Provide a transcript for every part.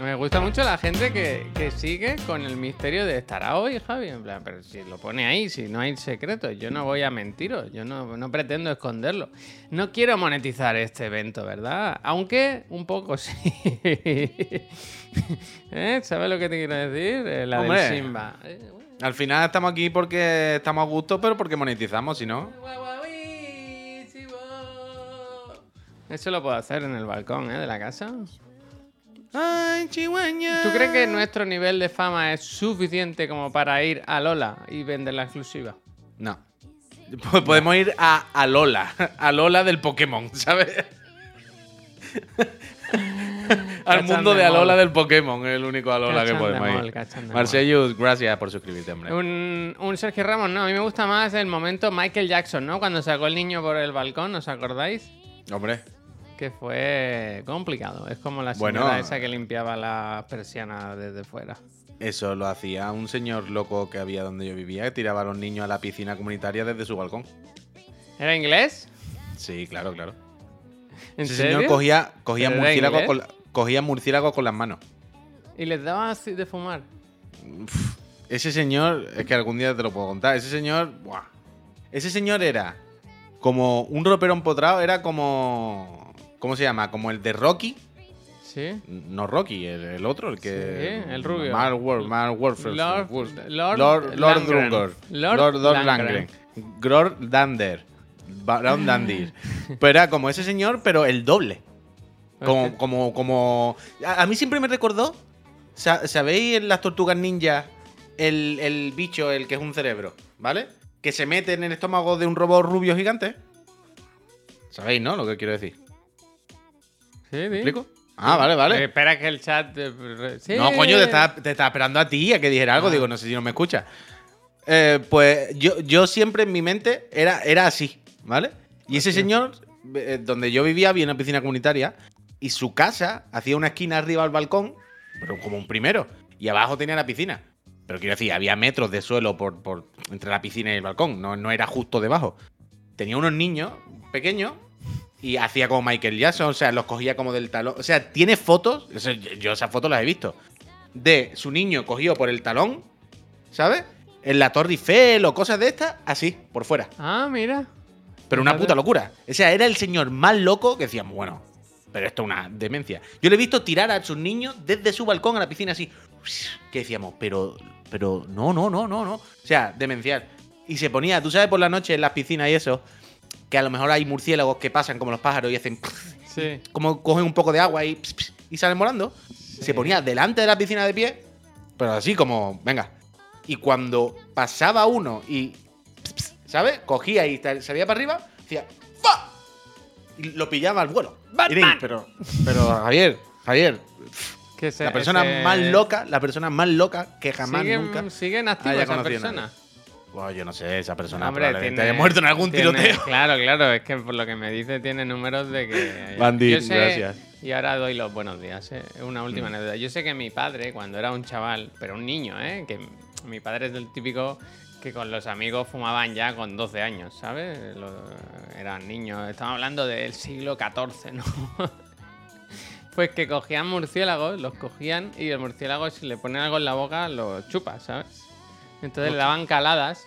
Me gusta mucho la gente que, que sigue con el misterio de estará hoy, Javi. En plan, pero si lo pone ahí, si no hay secretos, yo no voy a mentiros, yo no, no pretendo esconderlo. No quiero monetizar este evento, ¿verdad? Aunque un poco sí. ¿Eh? ¿Sabes lo que te quiero decir? Eh, La Hombre. del Simba. Al final estamos aquí porque estamos a gusto, pero porque monetizamos, si no. Eso lo puedo hacer en el balcón ¿eh? de la casa. Ay, chihuahua. ¿Tú crees que nuestro nivel de fama es suficiente como para ir a Lola y vender la exclusiva? No. Po- Podemos ir a, a Lola, a Lola del Pokémon, ¿sabes? Al mundo de Alola del Pokémon, es el único Alola que podemos ir. Marcellus, gracias por suscribirte, hombre. Un, un Sergio Ramos, no, a mí me gusta más el momento Michael Jackson, ¿no? Cuando sacó el niño por el balcón, ¿os acordáis? Hombre, Que fue complicado. Es como la Bueno. señora esa que limpiaba las persianas desde fuera. eso lo hacía un señor loco que había donde yo vivía, que tiraba a los niños a la piscina comunitaria desde su balcón. ¿Era inglés? Sí, claro, claro. ¿En Ese serio? señor cogía, cogía ¿Pero era murciélagos con, cogía murciélagos con las manos. ¿Y les daba así de fumar? Ese señor, es que algún día te lo puedo contar. Ese señor, ¡buah! Ese señor era como un ropero empotrado, era como. ¿Cómo se llama? Como el de Rocky. ¿Sí? No Rocky, el, el otro, el que. Sí, el rubio. Mark Wor- Mark Warford. Lord- Lord Lord, Lord. Drungor. Lord Lord, Langren. Gror Dander. Baron Dandir. Pero era como ese señor, pero el doble. Como, como, como. A, a mí siempre me recordó. sa- ¿Sabéis en las tortugas ninja el, el bicho, el que es un cerebro? ¿Vale? Que se mete en el estómago de un robot rubio gigante. ¿Sabéis, no? Lo que quiero decir. ¿Sí, ¿Me sí. explico? Ah, vale, vale. espera que el chat... eh, sí. No, coño, te estaba, te estaba esperando a ti a que dijera algo. Ah. Digo, no sé si no me escucha. Eh, pues yo, yo siempre en mi mente era, era así, ¿vale? Y ese señor, eh, donde yo vivía, había una piscina comunitaria y su casa hacía una esquina arriba al balcón, pero como un primero. Y abajo tenía la piscina. Pero quiero decir, había metros de suelo por, por entre la piscina y el balcón, no, no era justo debajo. Tenía unos niños pequeños y hacía como Michael Jackson, o sea, los cogía como del talón. O sea, tiene fotos, yo esas fotos las he visto, de su niño cogido por el talón, ¿sabes? En la Torre Eiffel o cosas de estas, así, por fuera. Ah, mira. Pero una puta locura. O sea, era el señor más loco que decíamos, bueno, pero esto es una demencia. Yo le he visto tirar a sus niños desde su balcón a la piscina así. Que decíamos, pero, pero, no, no, no, no, no. O sea, demencial. Y se ponía, tú sabes, por la noche en las piscinas y eso, que a lo mejor hay murciélagos que pasan como los pájaros y hacen, Sí. como cogen un poco de agua y, y salen volando. Se ponía delante de la piscina de pie, pero así como, venga. Y cuando pasaba uno y, ¿sabes? Cogía y salía para arriba, decía, ¡fa! Y lo pillaba al vuelo. Batman. Y, pero, pero, Javier, Javier, Que se- la persona ese- más loca, la persona más loca que jamás siguen, nunca siguen activos haya esa Buah, yo no sé, esa persona Hombre, probablemente tiene- haya muerto en algún tiene- tiroteo. Claro, claro, es que por lo que me dice tiene números de que... Sé- gracias. Y ahora doy los buenos días, ¿eh? una Mm. última anécdota. Yo sé que mi padre, cuando era un chaval, pero un niño, ¿eh? Que mi padre es del típico que con los amigos fumaban ya con 12 años, ¿sabes? Eran niños. Estamos hablando del siglo XIV, ¿no? pues que cogían murciélagos, los cogían y el murciélago si le ponen algo en la boca lo chupa, ¿sabes? Entonces le daban caladas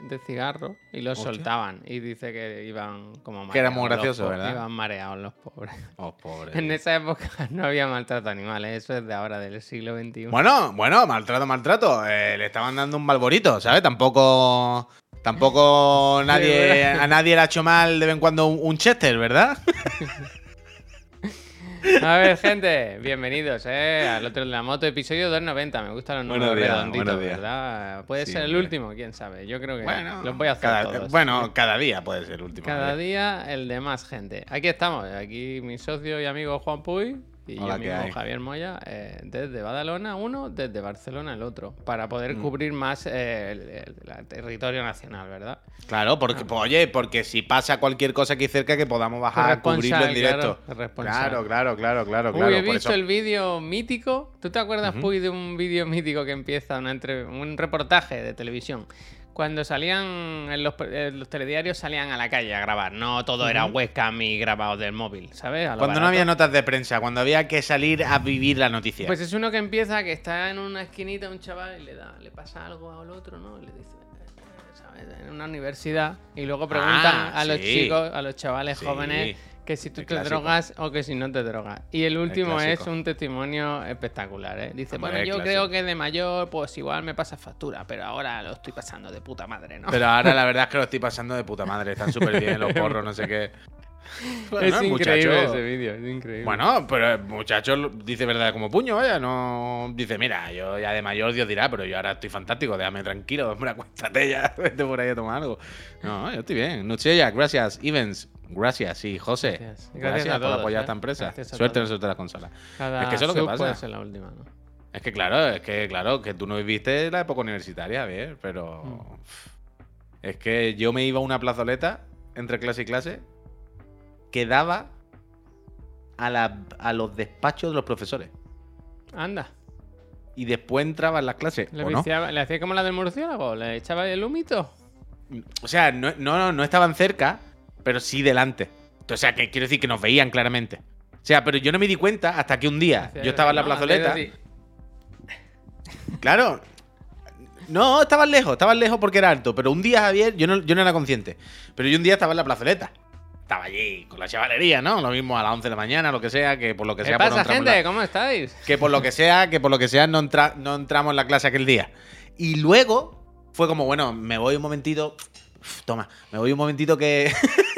de cigarro y los Hostia. soltaban. Y dice que iban como Que era mareados muy gracioso, ¿verdad? Iban mareados los pobres. Oh, pobre. En esa época no había maltrato animal, ¿eh? eso es de ahora, del siglo XXI. Bueno, bueno, maltrato, maltrato. Eh, le estaban dando un balborito, ¿sabes? Tampoco. Tampoco nadie, a nadie le ha hecho mal de vez en cuando un, un Chester, ¿verdad? A ver, gente, bienvenidos ¿eh? al otro de la moto, episodio 290. Me gustan los números días, redonditos. ¿verdad? Puede Sí, ser el último, quién sabe. Yo creo que Bueno, los voy a hacer cada, todos. bueno, cada día puede ser el último. Cada día el de más gente. Aquí estamos, aquí mi socio y amigo Juan Puy y Hola, yo ¿qué mismo hay? Javier Moya, eh, desde Badalona uno, desde Barcelona el otro, para poder Mm. cubrir más eh, el, el- el territorio nacional, ¿verdad? Claro, porque, pues, oye, porque si pasa cualquier cosa aquí cerca que podamos bajar a cubrirlo en directo. claro. Claro, claro, claro, claro, Uy, claro. he visto eso- el vídeo mítico. ¿Tú te acuerdas, Ujú. Puy, de un vídeo mítico que empieza una entre- un reportaje de televisión cuando salían en los, en los telediarios salían a la calle a grabar, no todo era webcam y grabado del móvil, ¿sabes? Cuando no había notas de prensa, cuando había que salir a vivir la noticia. Pues es uno que empieza que está en una esquinita un chaval y le da, le pasa algo al otro, ¿no? Y le dice, eh, ¿sabes? En una universidad y luego preguntan Ah, a los sí. chicos, a los chavales Sí, jóvenes que si tú el te clásico. drogas o que si no te drogas. Y el último es un testimonio espectacular, ¿eh? Dice, Hombre, bueno, yo creo que de mayor pues igual me pasa factura, pero ahora lo estoy pasando de puta madre, ¿no? Pero ahora la verdad es que lo estoy pasando de puta madre. Están súper bien los porros, no sé qué. Bueno, es increíble muchacho- ese vídeo, es increíble. Bueno, pero el muchacho lo- dice verdad como puño, vaya, no dice, mira, yo ya de mayor Dios dirá, pero yo ahora estoy fantástico, déjame tranquilo, hombre, acuéstate ya, vete por ahí a tomar algo. No, yo estoy bien. Nuchella, gracias, Evans, gracias, y José, Gracias. gracias, Gracias a por apoyar ¿eh? esta empresa. Gracias a Suerte en sorteo de las consolas. Cada es que eso es lo que pasa. puede ser la última, ¿no? Es que claro, es que claro, que tú no viviste la época universitaria, bien, pero Mm. es que yo me iba a una plazoleta entre clase y clase que daba a, la- a los despachos de los profesores. Anda. y después entraba en las clases. ¿Le, ¿o no? viciaba- ¿Le hacía como la del murciélago? ¿Le echaba el humito? O sea, no, no, no, estaban cerca, pero sí delante. O sea, que quiero decir que nos veían claramente. O sea, pero yo no me di cuenta hasta que un día yo estaba en la plazoleta. Claro. No, estaban lejos, estaban lejos porque era alto. Pero un día, Javier, yo no, yo no era consciente. Pero yo un día estaba en la plazoleta. Estaba allí con la chavalería, ¿no? Lo mismo a las 11 de la mañana, lo que sea, que por lo que ¿Qué sea. pues no pasa, en gente? la- ¿Cómo estáis? que por lo que sea, que por lo que sea no, entra- no entramos en la clase aquel día. Y luego fue como, bueno, me voy un momentito. Uf, toma, me voy un momentito que.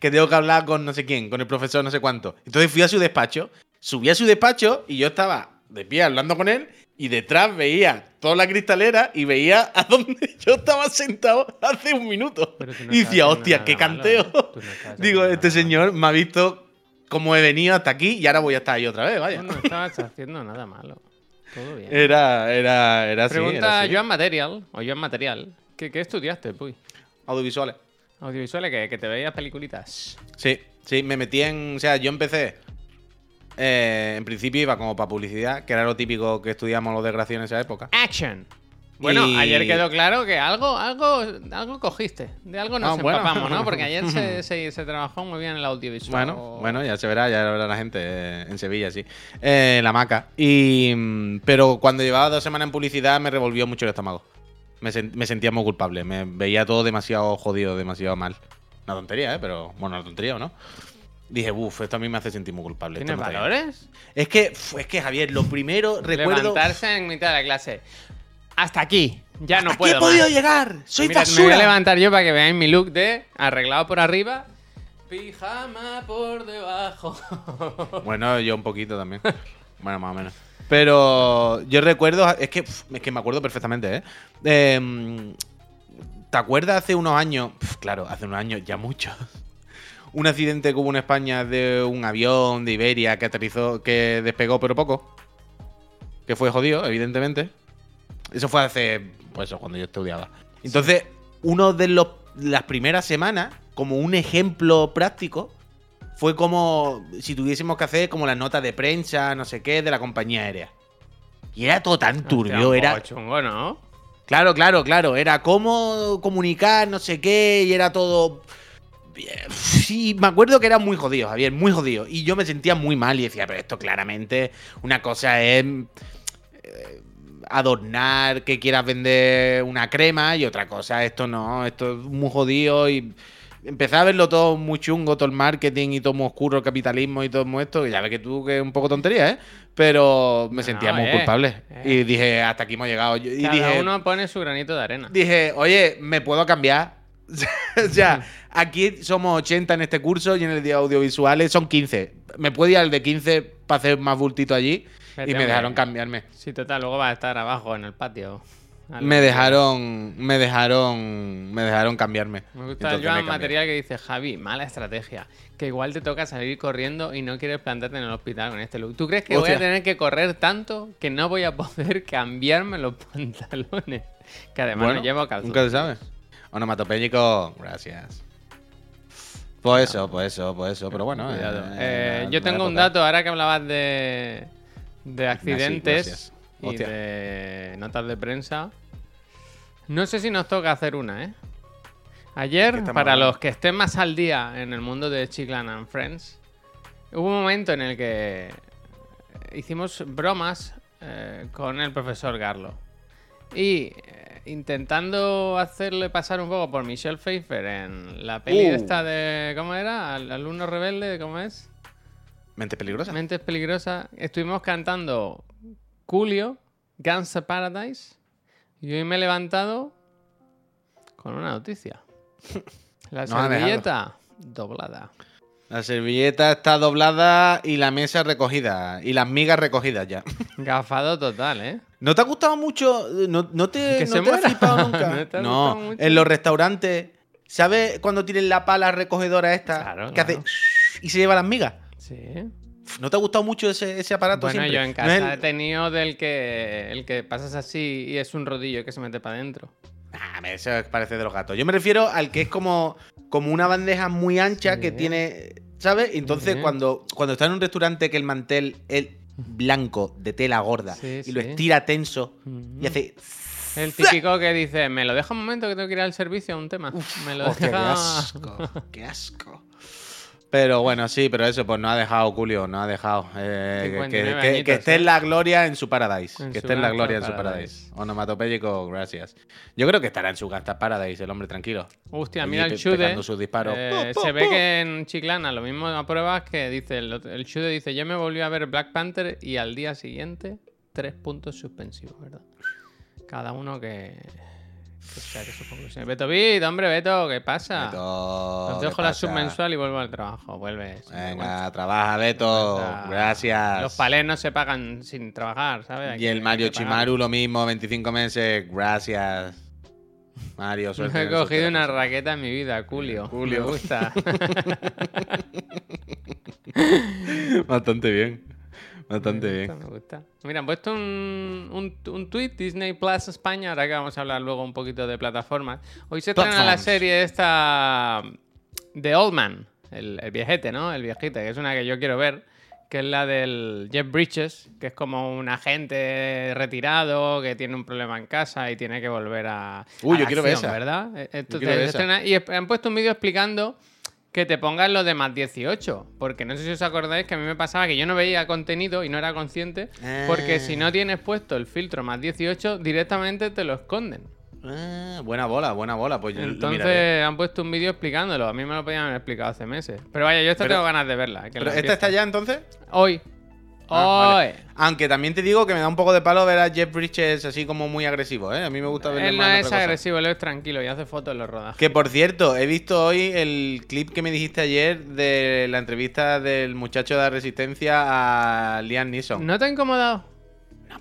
que tengo que hablar con no sé quién, con el profesor no sé cuánto. Entonces fui a su despacho, subí a su despacho y yo estaba de pie hablando con él y detrás veía toda la cristalera y veía a donde yo estaba sentado hace un minuto. No y decía, hostia, qué canteo. ¿eh? No estás Digo, este señor me ha visto cómo he venido hasta aquí y ahora voy a estar ahí otra vez, vaya. no estabas haciendo nada malo. Todo bien. Era, era, era así. Pregunta era así. Joan Material, o Joan Material. ¿Qué, qué estudiaste, Puy? Audiovisuales. Audiovisuales, que, que te veías peliculitas. Sí, sí, me metí en. O sea, yo empecé. Eh, en principio iba como para publicidad, que era lo típico que estudiamos los desgraciados en esa época. Action. Bueno, Y- ayer quedó claro que algo, algo, algo cogiste. De algo nos Ah, bueno. empapamos, ¿no? Porque ayer se, se- se trabajó muy bien el audiovisual. Bueno, bueno, ya se verá, ya lo verá la gente eh, en Sevilla, sí. Eh, la maca. Y, mm, pero cuando llevaba dos semanas en publicidad me revolvió mucho el estómago. Me, me sentía muy culpable. Me veía todo demasiado jodido, demasiado mal. Una tontería, ¿eh? Pero bueno, una tontería o no. Dije, uff, esto a mí me hace sentir muy culpable. ¿Tienes no está bien". valores? Es que, es que Javier, lo primero recuerdo. Levantarse en mitad de la clase. Hasta aquí. Ya no ¿Hasta aquí puedo he podido más. llegar? ¡Soy Mira, me voy basura! a levantar yo para que veáis mi look de arreglado por arriba, pijama por debajo. Bueno, yo un poquito también. bueno, más o menos. Pero yo recuerdo, es que, es que me acuerdo perfectamente, ¿eh? Em, ¿Te acuerdas hace unos años? Claro, hace unos años, ya muchos. Un accidente que hubo en España de un avión de Iberia que aterrizó, que despegó pero poco. Que fue jodido, evidentemente. Eso fue hace, pues eso, cuando yo estudiaba. Entonces, uno de los las primeras semanas, como un ejemplo práctico, fue como si tuviésemos que hacer como las notas de prensa, no sé qué, de la compañía aérea. Y era todo tan turbio, era. chungo, ¿no? Claro, claro, claro. Era cómo comunicar, no sé qué, y era todo. Sí, me acuerdo que era muy jodido, Javier, muy jodido. Y yo me sentía muy mal y decía, pero esto claramente, una cosa es eh, adornar que quieras vender una crema y otra cosa, esto no, esto es muy jodido y empecé a verlo todo muy chungo, todo el marketing y todo muy oscuro, el capitalismo y todo esto, que ya ves que tú que es un poco tontería, ¿eh? Pero me No, sentía muy eh, culpable. eh. Y dije, hasta aquí hemos llegado. Y Cada dije, uno pone su granito de arena. dije, oye, ¿me puedo cambiar? o sea, aquí somos 80 en este curso y en el de audiovisuales son 15. ¿Me puedo ir al de 15 para hacer más bultito allí? Vete, y me hombre. dejaron cambiarme. Sí, total, luego va a estar abajo en el patio. Me dejaron, me dejaron, me dejaron cambiarme. Me gusta Entonces me material que dice Javi, mala estrategia. Que igual te toca salir corriendo y no quieres plantarte en el hospital con este look. ¿Tú crees que voy a tener que correr tanto que no voy a poder cambiarme los pantalones? Que además Bueno, no llevo calzones. Nunca se sabe. Onomatopéyico, gracias. Pues eso, pues eso, pues eso. Pero bueno. Cuidado. eh, Eh, la- yo tengo un dato ahora que hablabas de, de accidentes y Hostia. de notas de prensa. No sé si nos toca hacer una, ¿eh? Ayer, para hablando? los que estén más al día en el mundo de Chiclan and Friends, hubo un momento en el que hicimos bromas eh, con el profesor Garlo. Y eh, intentando hacerle pasar un poco por Michelle Pfeiffer en la peli Uh. esta de. ¿Cómo era? Al alumno rebelde, ¿cómo es? Mente peligrosa. Mentes peligrosas. Estuvimos cantando Julio, Guns of Paradise. Y hoy me he levantado con una noticia. La No servilleta doblada. La servilleta está doblada y la mesa recogida. Y las migas recogidas ya. Gafado total, ¿eh? ¿No te ha gustado mucho? ¿No, no te, Que no se te ha flipado nunca? ¿No te ha no, gustado mucho? en los restaurantes. ¿Sabes cuando tienen la pala recogedora esta? Claro, que claro. hace y se lleva las migas. Sí. ¿No te ha gustado mucho ese, ese aparato Bueno, siempre? yo en ¿No casa he el- tenido del que el que pasas así y es un rodillo que se mete para adentro. Me- eso parece de los gatos. Yo me refiero al que es como, como una bandeja muy ancha Sí. que tiene. ¿Sabes? Entonces, Sí. cuando, cuando está en un restaurante que el mantel es blanco de tela gorda Sí, y lo sí. estira tenso Mm. y hace. El típico que dice, me lo deja un momento que tengo que ir al servicio a un tema. me lo qué deja. asco, qué asco. Pero bueno, sí, pero eso, pues no ha dejado Julio, no ha dejado. eh, que- que, 59 que- que añitos, esté en la gloria en su paradise. En que su esté en la gloria en su paradise. paradise. Onomatopéyico, gracias. Yo creo que estará en su gangsta paradise, el hombre tranquilo. Hostia, Allí mira el Chude. pegando sus disparos. eh, se ve que en Chiclana lo mismo apruebas que dice el, el Chude dice, yo me volví a ver Black Panther y al día siguiente tres puntos suspensivos, ¿verdad? Cada uno que, que saque sus conclusiones. Beto Bit, hombre, Beto, ¿qué pasa? Beto, Os ¿qué dejo la pasa? submensual y vuelvo al trabajo. Vuelves. Venga, trabaja, Beto. Gracias. Los palés no se pagan sin trabajar, ¿sabes? Y el Mario. Chimaru lo mismo, 25 meses. Gracias. Mario, suerte. he en el cogido una raqueta en mi vida, Julio. Julio. Me gusta. Bastante bien. Bastante me bien. me gusta. Mira, han puesto un, un, un tweet Disney Plus España, ahora que vamos a hablar luego un poquito de plataformas. Hoy se estrena la serie esta The Old Man, el, el viejete, ¿no? El viejete, que es una que yo quiero ver, que es la del Jeff Bridges, que es como un agente retirado que tiene un problema en casa y tiene que volver a, Uy, a yo la quiero ver acción, esa. ¿verdad? Entonces, quiero ver esa. estrena- y han puesto un vídeo explicando que te pongan lo de más 18. Porque no sé si os acordáis que a mí me pasaba que yo no veía contenido y no era consciente. Porque Ah. si no tienes puesto el filtro más 18, directamente te lo esconden. Ah, buena bola, buena bola. Pues Entonces han puesto un vídeo explicándolo. A mí me lo podían haber explicado hace meses. Pero vaya, yo esta Pero- tengo ganas de verla. que ¿Pero la esta está ya entonces? Hoy. Ah, vale. Aunque también te digo que me da un poco de palo ver a Jeff Bridges así como muy agresivo, ¿eh? A mí me gusta verle Él no más es otra cosa. agresivo, él es tranquilo y hace fotos en los rodajes. Que por cierto, he visto hoy el clip que me dijiste ayer de la entrevista del muchacho de la resistencia a Liam Neeson. No, ¿No te ha incomodado?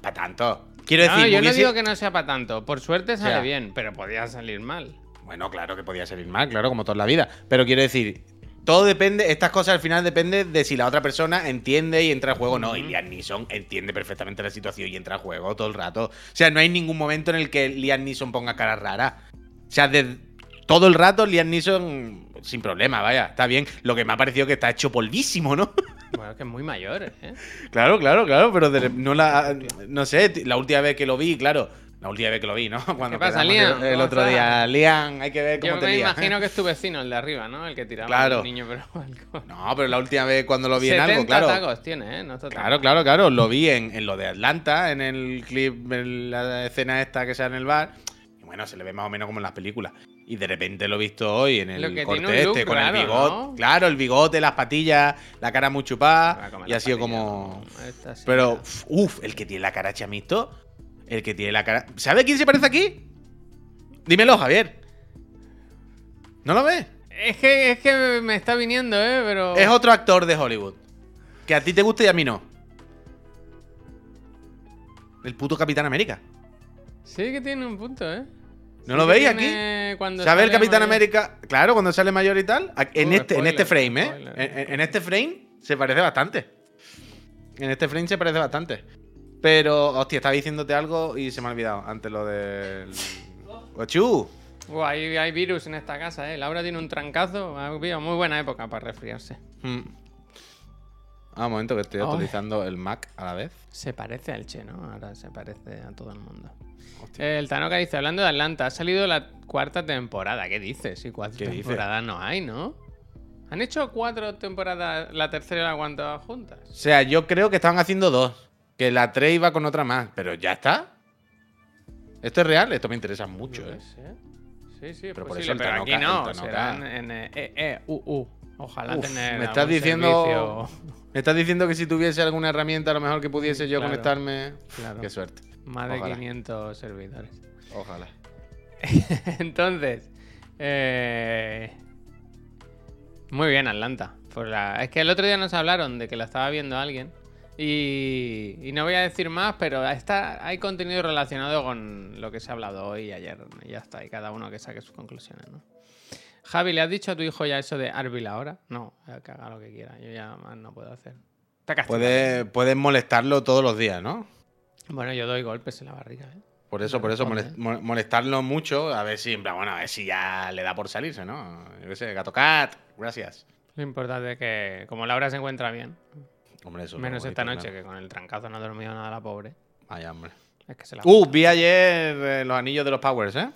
para tanto. Quiero No, decir, yo no digo que no sea para tanto. Por suerte sale sea. bien, pero podía salir mal. Bueno, claro que podía salir mal, claro, como toda la vida. Pero quiero decir, todo depende, estas cosas al final depende de si la otra persona entiende y entra al juego o no. Y Liam Neeson entiende perfectamente la situación y entra al juego todo el rato. O sea, no hay ningún momento en el que Liam Neeson ponga cara rara. O sea, de todo el rato Liam Neeson sin problema, vaya, está bien. Lo que me ha parecido que está hecho polvísimo, ¿no? Bueno, que es muy mayor, ¿eh? Claro, claro, claro, pero de- no la. No sé, la última vez que lo vi, claro. La última vez que lo vi, ¿no? Cuando pasa, quedamos Liam? El, el ¿Cómo otro día. Liam, hay que ver cómo Yo te me imagino que es tu vecino, el de arriba, ¿no? El que tiraba Claro. al niño, pero algo. No, pero la última vez cuando lo vi en 70 algo, claro. tacos tiene, ¿eh? No está Claro, claro, claro. Lo vi en, en lo de Atlanta, en el clip, en la escena esta que sale en el bar. Y bueno, se le ve más o menos como en las películas. Y de repente lo he visto hoy en el corte este, con el bigote. ¿no? Claro, el bigote, las patillas, la cara muy chupada. comer Y ha sido como. ¿no? Esta sí, Pero, uff, el que tiene la cara chamisto. El que tiene la cara. ¿Sabe quién se parece aquí? Dímelo, Javier. ¿No lo ves? Es que, es que me está viniendo, ¿eh? Pero. Es otro actor de Hollywood. Que a ti te gusta y a mí no. El puto Capitán América. Sí que tiene un punto, ¿eh? ¿No Sí lo veis cuando ¿Sabes el Capitán mayor. América? Claro, cuando sale mayor y tal. En, este, en este frame, ¿eh? en este frame se parece bastante. En este frame se parece bastante. Pero, hostia, estaba diciéndote algo y se me ha olvidado. Antes lo del. ¡Ochú! Uh, hay, hay virus en esta casa, ¿eh? Laura tiene un trancazo. Ha habido muy buena época para resfriarse. Mm. Ah, un momento que estoy Ay. actualizando el Mac a la vez. Se parece al Che, ¿no? Ahora se parece a todo el mundo. Hostia. El Tanoka dice, hablando de Atlanta, ha salido la cuarta temporada. ¿Qué dices? Si cuatro temporadas no hay, ¿no? ¿Han hecho cuatro temporadas, la tercera y la cuarta juntas? O sea, yo creo que estaban haciendo dos. Que la 3 iba con otra más. Pero ya está. ¿Esto es real? Esto me interesa mucho, ¿eh? Sí, sí, Pero por posible, eso el pero aquí no. el en E, E, U, U. Ojalá Uf, tener me estás diciendo- servicio Me estás diciendo que si tuviese alguna herramienta a lo mejor que pudiese yo Claro. conectarme. Claro. Qué suerte. más de Ojalá. 500 servidores. Ojalá. Entonces, eh, muy bien, Atlanta. Pues la- es que el otro día nos hablaron de que la estaba viendo alguien. Y, y no voy a decir más, pero está, hay contenido relacionado con lo que se ha hablado hoy y ayer. Y ya está, y cada uno que saque sus conclusiones, ¿no? Javi, ¿le has dicho a tu hijo ya eso de Arbil ahora? No, que haga lo que quiera. Yo ya más no puedo hacer. Puedes, puedes molestarlo todos los días, ¿no? Bueno, yo doy golpes en la barriga, ¿eh? Por eso, por eso, molestarlo mucho, a ver si, en plan, bueno, a ver si ya le da por salirse, ¿no? Yo qué sé, gato cat, gracias. Lo importante es que, como Laura se encuentra bien, Hombre, eso Menos esta noche, que con el trancazo no ha dormido nada la pobre. Vaya, hombre. Es que se la. Uh, vi ayer eh, los anillos de los Powers, ¿eh?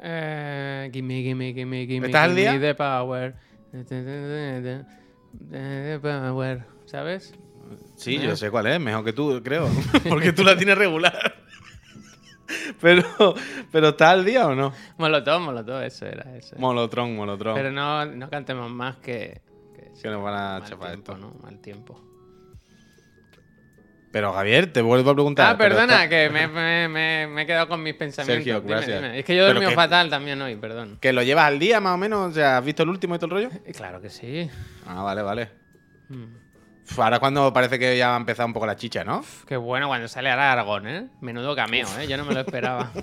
Eh, gimme, gimme, gimme, gimme. ¿Estás al día? The power. The power. ¿Sabes? Sí, ¿Eh? yo sé cuál es, mejor que tú, creo. Porque tú la tienes regular. pero, pero ¿está al día o no? Molotov, molotov, eso era. Eso. Molotron, molotron. Pero no, no cantemos más que. Que, Que nos van a mal chafar tiempo, esto. ¿no? Mal tiempo. Pero Javier, te vuelvo a preguntar. Ah, perdona, que me, me, me- me he quedado con mis pensamientos. Sergio, Dime, gracias. dime. Es que yo he dormido que- fatal también hoy, perdón. ¿Que lo llevas al día más o menos? O sea, ¿has visto el último y todo el rollo? Eh, Claro que sí. Ah, vale, vale. Mm. Ahora es cuando parece que ya va a empezar un poco la chicha, ¿no? Qué bueno cuando sale ahora Aragón, ¿eh? Menudo cameo, ¿eh? Yo no me lo esperaba.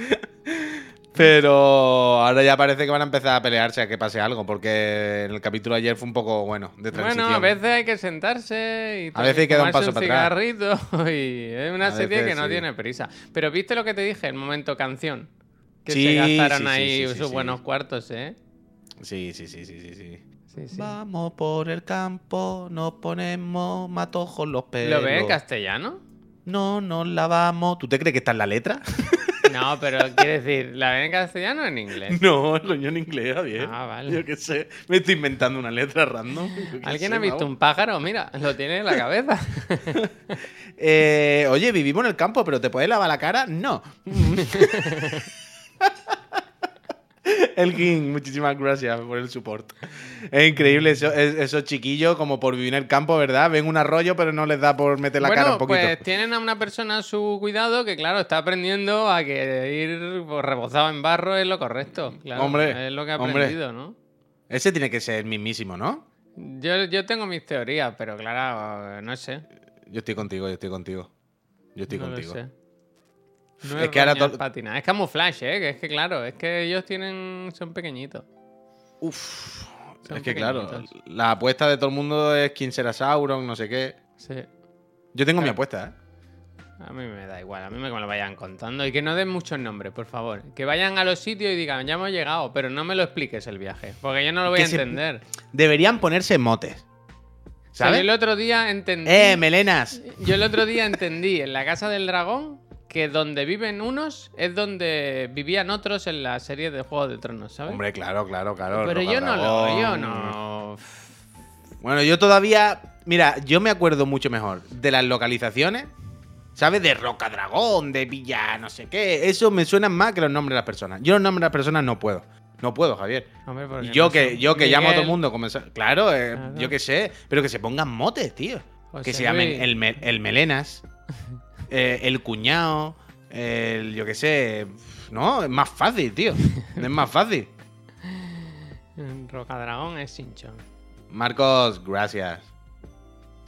Pero ahora ya parece que van a empezar a pelearse a que pase algo, porque en el capítulo de ayer fue un poco, bueno, de transición. bueno, a veces hay que sentarse y A veces hay que dar un paso para atrás. cigarrito y es una A serie veces que no sí. tiene prisa. Pero ¿viste lo que te dije? El momento canción. Que Sí, se gastaron sí, ahí sí, sí, sus sí. buenos cuartos, ¿eh? Sí, sí, sí, sí, sí, sí. Sí, sí. Vamos por el campo, nos ponemos matojos los pelos. ¿Lo ves en castellano? No nos lavamos. ¿Tú te crees que está en la letra? No, pero quiere decir, ¿la ven en castellano o en inglés? no, lo yo en inglés, Javier. Ah, vale. Yo qué sé. Me estoy inventando una letra random. ¿Alguien sé, ha visto vamos. un pájaro? Mira, lo tiene en la cabeza. Eh, oye, vivimos en el campo, pero ¿te puedes lavar la cara? No. El King, muchísimas gracias por el support. Es increíble eso- es- esos chiquillos, como por vivir en el campo, ¿verdad? Ven un arroyo, pero no les da por meter la bueno, cara un poquito. pues tienen a una persona a su cuidado que, claro, está aprendiendo a que ir pues, rebozado en barro es lo correcto. Claro, Hombre, Es lo que ha hombre. aprendido, ¿no? Ese tiene que ser el mismísimo, ¿no? Yo, yo tengo mis teorías, pero claro, no sé. Yo estoy contigo, yo estoy contigo. Yo estoy no contigo. Lo sé. No Es es, que ahora bañar to- patina. Es camuflaje, ¿eh? Que es que, claro, es que ellos tienen son pequeñitos. Uf. Son es que claro, la apuesta de todo el mundo es quién será Sauron, no sé qué. Sí. Yo tengo mi apuesta, ¿eh? A mí me da igual, a mí me, lo vayan contando y que no den muchos nombres, por favor. Que vayan a los sitios y digan, ya hemos llegado, pero no me lo expliques el viaje, porque yo no lo voy Que a se- entender. Deberían ponerse motes. O sea, ¿Sabes? yo el otro día entendí. ¡Eh, melenas! Yo el otro día entendí en la casa del dragón que donde viven unos es donde vivían otros en la serie de Juego de Tronos, ¿sabes? Hombre, claro, claro, claro. pero yo no lo, yo no. Bueno, yo todavía. Mira, yo me acuerdo mucho mejor de las localizaciones. ¿Sabes? De Roca Dragón, de Villa, no sé qué. Eso me suena más que los nombres de las personas. Yo los nombres de las personas no puedo. No puedo, Javier. Hombre, yo no que, yo que llamo a todo el mundo. comenzar- Claro, eh, Claro. yo que sé. Pero que se pongan motes, tío. José que se llamen el, me- el Melenas, eh, el Cuñado, el. Yo que sé. No, es más fácil, tío. Es más fácil. Rocadragón es Sinchon. Marcos, gracias.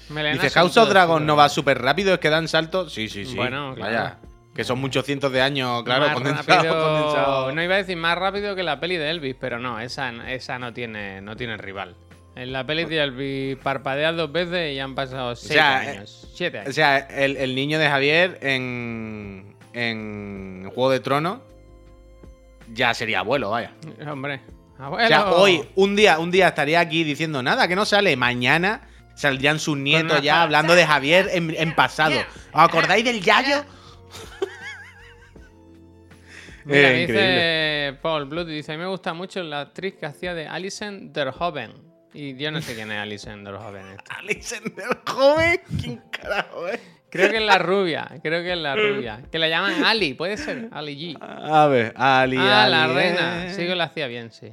Melenas Dice, House of Dragon no va súper rápido, es que dan saltos. Sí, sí, sí. Bueno, claro. Vaya. Que son muchos cientos de años, claro, Más condensado, rápido- condensado. No iba a decir más rápido que la peli de Elvis, pero no, esa, esa no, tiene, no tiene rival. En la peli de parpadeas dos veces y han pasado siete sea, eh, años. Siete O años. sea, el, el niño de Javier en, en Juego de Tronos ya sería abuelo, vaya. Hombre. O Abuelo. sea, hoy, un día, un día estaría aquí diciendo nada, que no sale. Mañana saldrían sus nietos ya hablando de Javier en, en pasado. ¿Os acordáis del Yayo? Mira, Eh, dice Paul Blood, dice, a mí me gusta mucho la actriz que hacía de Alison Derhoven. Y yo no sé quién es Alison Derhoven. esta. Alexander joven. ¿Quién carajo es? Creo que es la rubia, creo que es la rubia. Que la llaman Ali, puede ser, Ali G. A ver, Ali. Ah, la Ali, reina. eh. Sí que lo hacía bien, sí.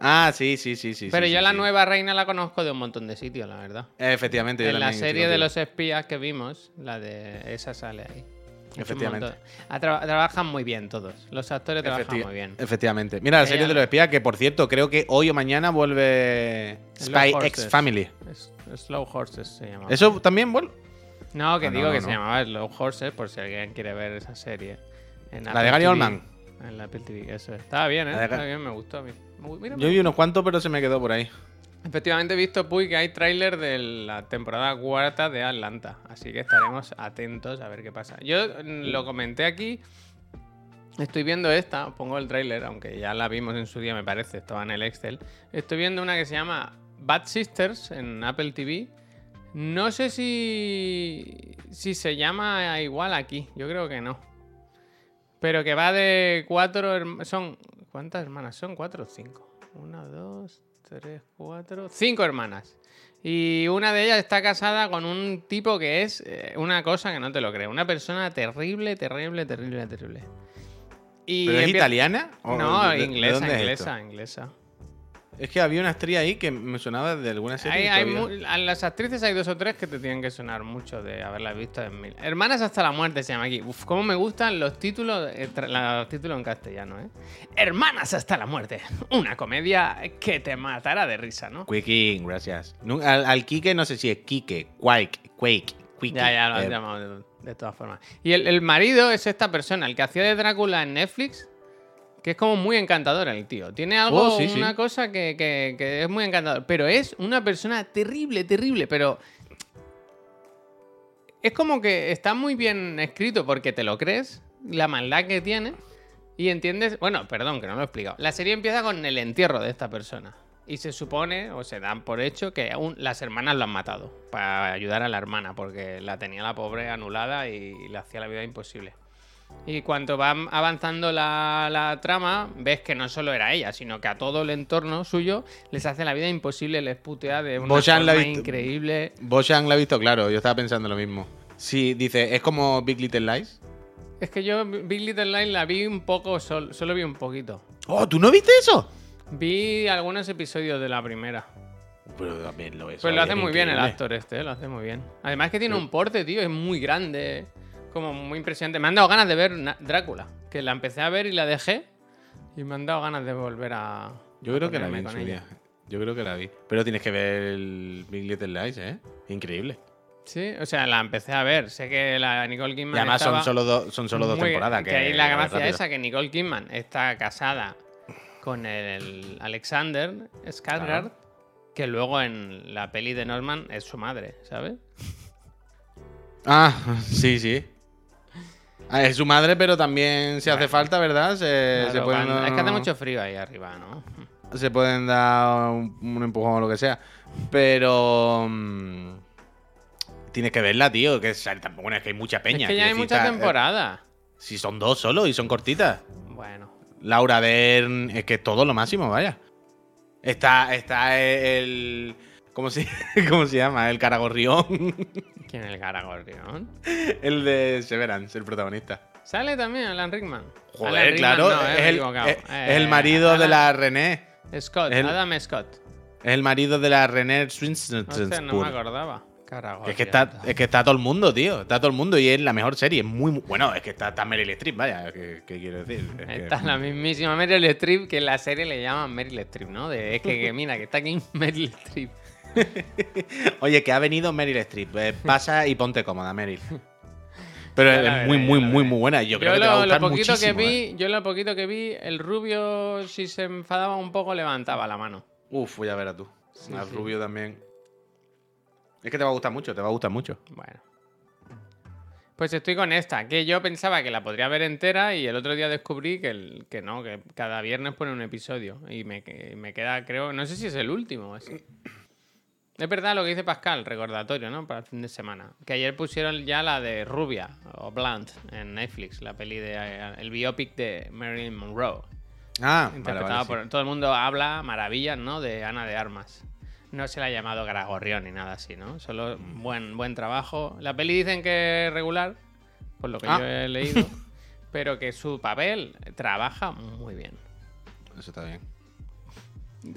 Ah, sí, sí, sí, sí. Pero sí, yo sí, la sí. nueva reina la conozco de un montón de sitios, la verdad. Efectivamente, yo En la serie de los espías que vimos, la de esa sale ahí. Efectivamente. tra- trabajan muy bien todos. Los actores trabajan muy bien. Efectivamente. Mira, la serie Ella- de los espías, que por cierto, creo que hoy o mañana vuelve Spy. X Family. Es- Slow Horses se llama. ¿Eso también vuelve? No, que Ah, digo no, que no. se llamaba Slow Horses, por si alguien quiere ver esa serie. En La Apple de Gary. Oldman. En la Apple TV, eso. es. Estaba bien, ¿eh? Estaba bien, me gustó a mí. Mira, Yo vi unos cuantos, pero se me quedó por ahí. Efectivamente he visto, Puy, que hay tráiler de la temporada cuarta de Atlanta. Así que estaremos atentos a ver qué pasa. Yo mm, lo comenté aquí. Estoy viendo esta, pongo el tráiler, aunque ya la vimos en su día, me parece, estaba en el Excel. Estoy viendo una que se llama Bad Sisters en Apple TV. No sé si, si se llama igual aquí, yo creo que no. Pero que va de cuatro... Son... ¿Cuántas hermanas? Son cuatro o cinco. Una, dos, tres, cuatro... Cinco hermanas. Y una de ellas está casada con un tipo que es eh, una cosa que no te lo creo. Una persona terrible, terrible, terrible, terrible. Y ¿Pero es empieza- italiana? ¿O No, de- de inglesa, es inglesa, inglesa. Es que había una actriz ahí que me sonaba de alguna serie. Hay- que hay a las actrices hay dos o tres que te tienen que sonar mucho de haberlas visto en mil. Hermanas hasta la muerte se llama aquí. Uf, cómo me gustan los títulos, eh, los títulos en castellano, ¿eh? Hermanas hasta la muerte. Una comedia que te matará de risa, ¿no? Quaking, gracias. Al, al Kike no sé si es Kike, Quake, Quake, Quake. Ya, ya lo has llamado de, de todas formas. Y el, el marido es esta persona, el que hacía de Drácula en Netflix, que es como muy encantador el tío. Tiene algo, Oh, sí, sí. una cosa que, que- que es muy encantador. Pero es una persona terrible, terrible, pero... Es como que está muy bien escrito porque te lo crees, la maldad que tiene, y entiendes... Bueno, perdón, que no lo he explicado. La serie empieza con el entierro de esta persona. Y se supone, o se dan por hecho, que aún las hermanas lo han matado para ayudar a la hermana, porque la tenía la pobre anulada y le hacía la vida imposible. Y cuando va avanzando la, la trama, ves que no solo era ella, sino que a todo el entorno suyo les hace la vida imposible, les putea de una Bojan la forma visto- increíble. Boshan la ha visto claro, yo estaba pensando lo mismo. Sí, dice, es como Big Little Lies. Es que yo Big Little Lies la vi un poco, sol- solo vi un poquito. Oh, ¿tú no viste eso? Vi algunos episodios de la primera. Pero también lo es. Pues lo hace muy bien el actor este, ¿eh? lo hace muy bien. Además que tiene un porte, tío, es muy grande, como muy impresionante. Me han dado ganas de ver Drácula, que la empecé a ver y la dejé, y me han dado ganas de volver a... Yo a creo que la vi en su día. Yo creo que la vi. Pero tienes que ver el Big Little Lies, ¿eh? Increíble. Sí, o sea, la empecé a ver. Sé que la Nicole Kidman Y además son solo, dos son solo dos temporadas. Que, ahí la gracia esa, que Nicole Kidman está casada con el Alexander Skarsgård, que luego en la peli de Norman es su madre, ¿sabes? Ah, sí, sí. Ah, es su madre, pero también se hace falta, ¿verdad? Se, pueden, Es que hace mucho frío ahí arriba, ¿no? se pueden dar un, un empujón o lo que sea. Pero. mm, tienes que verla, tío. Que tampoco bueno, es que hay mucha peña. es que ya hay mucha está- eh, temporada. Si son dos solo y son cortitas. Bueno. Laura Dern, es que es todo lo máximo, vaya. Está, está el. ¿Cómo se, ¿Cómo se llama? El caragorrión. ¿Quién es el Garagorrión? el de Severance, el protagonista. Sale también Alan Rickman. Joder, Alan Rickman claro, no, es, el, es- Eh, es el marido de la René. Scott, el- Adam Scott. Es el marido de la René Swinston. Hostia, no me acordaba. Caragorrión. Es que, está, es que está todo el mundo, tío. Está todo el mundo y es la mejor serie. Es muy, muy- bueno, es que está, está Meryl Streep, vaya. ¿Qué, qué quiero decir? Es que- Está la mismísima Meryl Streep que en la serie le llaman Meryl Streep, ¿no? De, es que, que mira, que está aquí Meryl Streep. Oye, que ha venido Meryl Streep. Eh, pasa y ponte cómoda, Meryl. Pero Ya es muy, veré, muy, ya muy, muy buena. Yo, Yo, creo que te va a lo, lo gustar poquito que muchísimo. vi, eh. yo lo poquito que vi, el rubio si se enfadaba un poco levantaba la mano. Uf, voy a ver a tú. Sí, Al sí. rubio también. Es que te va a gustar mucho, te va a gustar mucho. Bueno. Pues estoy con esta, que yo pensaba que la podría ver entera y el otro día descubrí que, el- que no, que cada viernes pone un episodio. Y me, que- me queda, creo, no sé si es el último o así. Es verdad lo que dice Pascal, recordatorio, ¿no? Para el fin de semana. Que ayer pusieron ya la de Rubia o Blunt en Netflix, la peli de eh, el biopic de Marilyn Monroe. Ah, Interpretada vale, por todo el mundo habla maravillas, ¿no? De Ana de Armas. No se la ha llamado Gragorrión ni nada así, ¿no? Solo buen, buen trabajo. La peli dicen que es regular, por lo que Ah. yo he leído, pero que su papel trabaja muy bien. Eso está bien.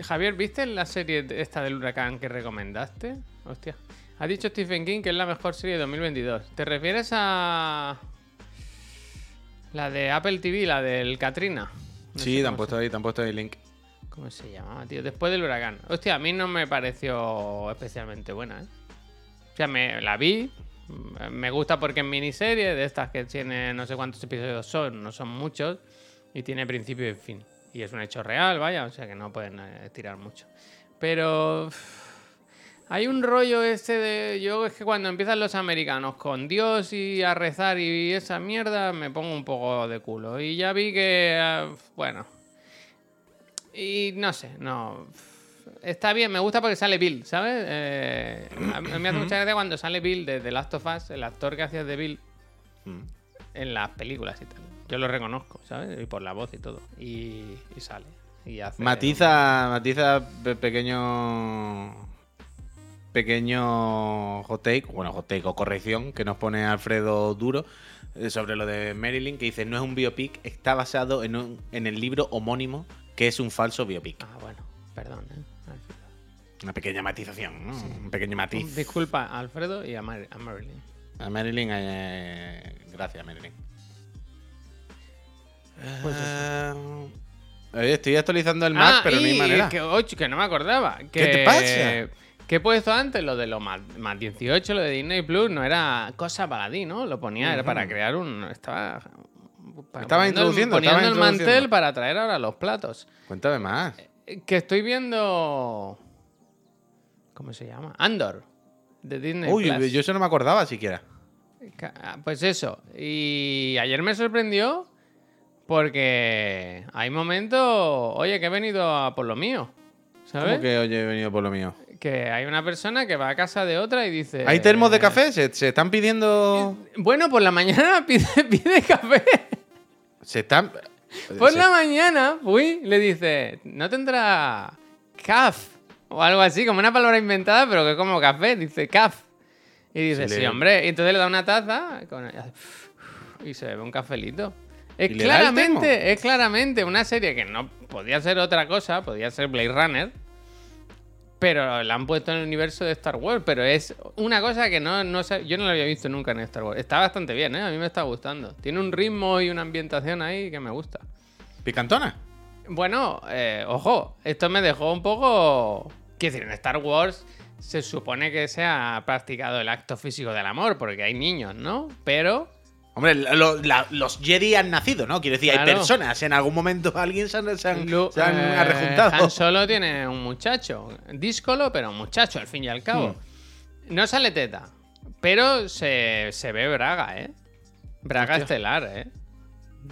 Javier, ¿viste la serie esta del huracán que recomendaste? Hostia. Ha dicho Stephen King que es la mejor serie de 2022. ¿Te refieres a la de Apple TV, la del Katrina? No sí, te han puesto ahí, te han puesto ahí el link. ¿Cómo se llamaba, tío? Después del huracán. Hostia, a mí no me pareció especialmente buena, ¿eh? O sea, me la vi. mm, Me gusta porque es miniserie, de estas que tiene no sé cuántos episodios son, no son muchos, y tiene principio y fin. Y es un hecho real, vaya, o sea que no pueden eh, estirar mucho. Pero hay un rollo ese de. Yo es que cuando empiezan los americanos con Dios y a rezar y esa mierda, me pongo un poco de culo. Y ya vi que. ah, bueno. Y no sé, no. Está bien, me gusta porque sale Bill, ¿sabes? Eh, a mí me hace mucha gracia cuando sale Bill de The Last of Us, el actor que hacía de Bill Mm. en las películas y tal. Yo lo reconozco, ¿sabes? Y por la voz y todo. Y, y sale. Y hace Matiza, matiza pe- pequeño. Pequeño hot take, bueno, hot take o corrección que nos pone Alfredo Duro eh, sobre lo de Marilyn, que dice: No es un biopic, está basado en, un- en el libro homónimo, que es un falso biopic. Ah, bueno, perdón, ¿eh? Una pequeña matización, ¿no? Un pequeño matiz. Disculpa a Alfredo y a, Mar- a Marilyn. A Marilyn, eh, gracias, Marilyn. Pues. Eh, estoy actualizando el Mac, Ah, pero no hay manera. Que, ocho, que no me acordaba. Que, ¿Qué te pasa? Que he puesto antes lo de los más, más 18, lo de Disney Plus, no era cosa para ti, ¿no? Lo ponía, era para crear un. Estaba. Estaba poniendo el- introduciendo, Poniendo estaba el mantel para traer ahora los platos. Cuéntame más. Eh, Que estoy viendo. ¿Cómo se llama? Andor. De Disney Uy, Plus. yo eso no me acordaba siquiera. Ah, Pues eso. Y ayer me sorprendió porque hay momentos, oye, que he venido a por lo mío. ¿Sabes? ¿Cómo que oye, he venido por lo mío? Que hay una persona que va a casa de otra y dice... ¿Hay termos de café? ¿Se, se están pidiendo...? Bueno, por la mañana pide, pide café. Se están... Por se- la mañana fui, le dice, ¿no tendrá caf? O algo así, como una palabra inventada, pero que es como café. Dice caf. Y dice, sí, le- hombre. Y entonces le da una taza con- y se bebe un cafelito. Es claramente, es claramente una serie que no podía ser otra cosa, podía ser Blade Runner, pero la han puesto en el universo de Star Wars. Pero es una cosa que no, no sé- yo no la había visto nunca en Star Wars. Está bastante bien, ¿eh? A mí me está gustando. Tiene un ritmo y una ambientación ahí que me gusta. ¿Picantona? Bueno, eh, ojo, esto me dejó un poco. Quiero decir, en Star Wars se supone que se ha practicado el acto físico del amor, porque hay niños, ¿no? Pero. Hombre, lo- la- los Jedi han nacido, ¿no? Quiero decir, hay personas. En algún momento alguien se han, se han, Lu- se han eh, arrejuntado. Han Solo tiene un muchacho. Díscolo, pero un muchacho, al fin y al cabo. Hmm. No sale teta, pero se, se ve Braga, ¿eh? Braga Hostia. estelar, ¿eh?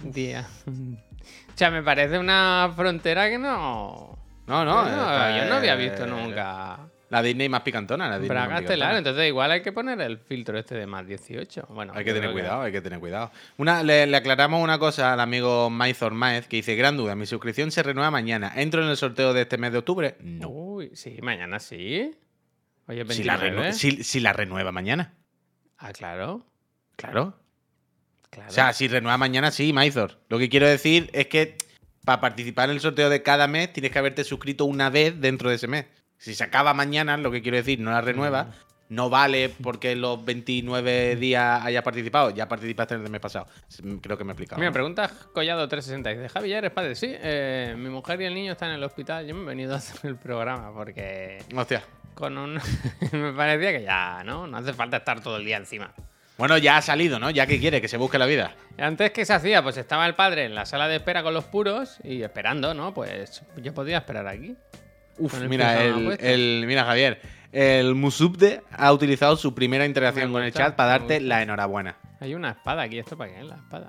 Día. O sea, me parece una frontera que no. No, no. No, yo no había eh, visto nunca. La Disney más picantona. La Disney Braga estelar, entonces igual hay que poner el filtro este de más 18. Bueno, Hay que tener cuidado, hay que tener cuidado. Una, le, le aclaramos una cosa al amigo Maizor Maez que dice: Gran duda, mi suscripción se renueva mañana. ¿Entro en el sorteo de este mes de octubre? No. Uy, sí, mañana sí. Oye, 29. Si la, renue- si- si la renueva mañana. Ah, claro. Claro. claro. O sea, si renueva mañana, sí, Maizor. Lo que quiero decir es que para participar en el sorteo de cada mes tienes que haberte suscrito una vez dentro de ese mes. Si se acaba mañana, lo que quiero decir, no la renueva, no vale porque los 29 días hayas participado. Ya participaste en el mes pasado. Creo que me he explicado. Mira, ¿no? pregunta Collado360. Dice, Javi, ¿ya eres padre? Sí, eh, mi mujer y el niño están en el hospital. Yo me he venido a hacer el programa porque Hostia. con un... me parecía que ya, ¿no? No hace falta estar todo el día encima. Bueno, ya ha salido, ¿no? Ya que quiere, que se busque la vida. Antes, ¿qué se hacía? Pues estaba el padre en la sala de espera con los puros y esperando, ¿no? Pues yo podía esperar aquí. Uf, el mira, el, el- mira, Javier. El Musubde ha utilizado su primera interacción con el chat para darte la enhorabuena. Hay una espada aquí. ¿Esto para qué es la espada?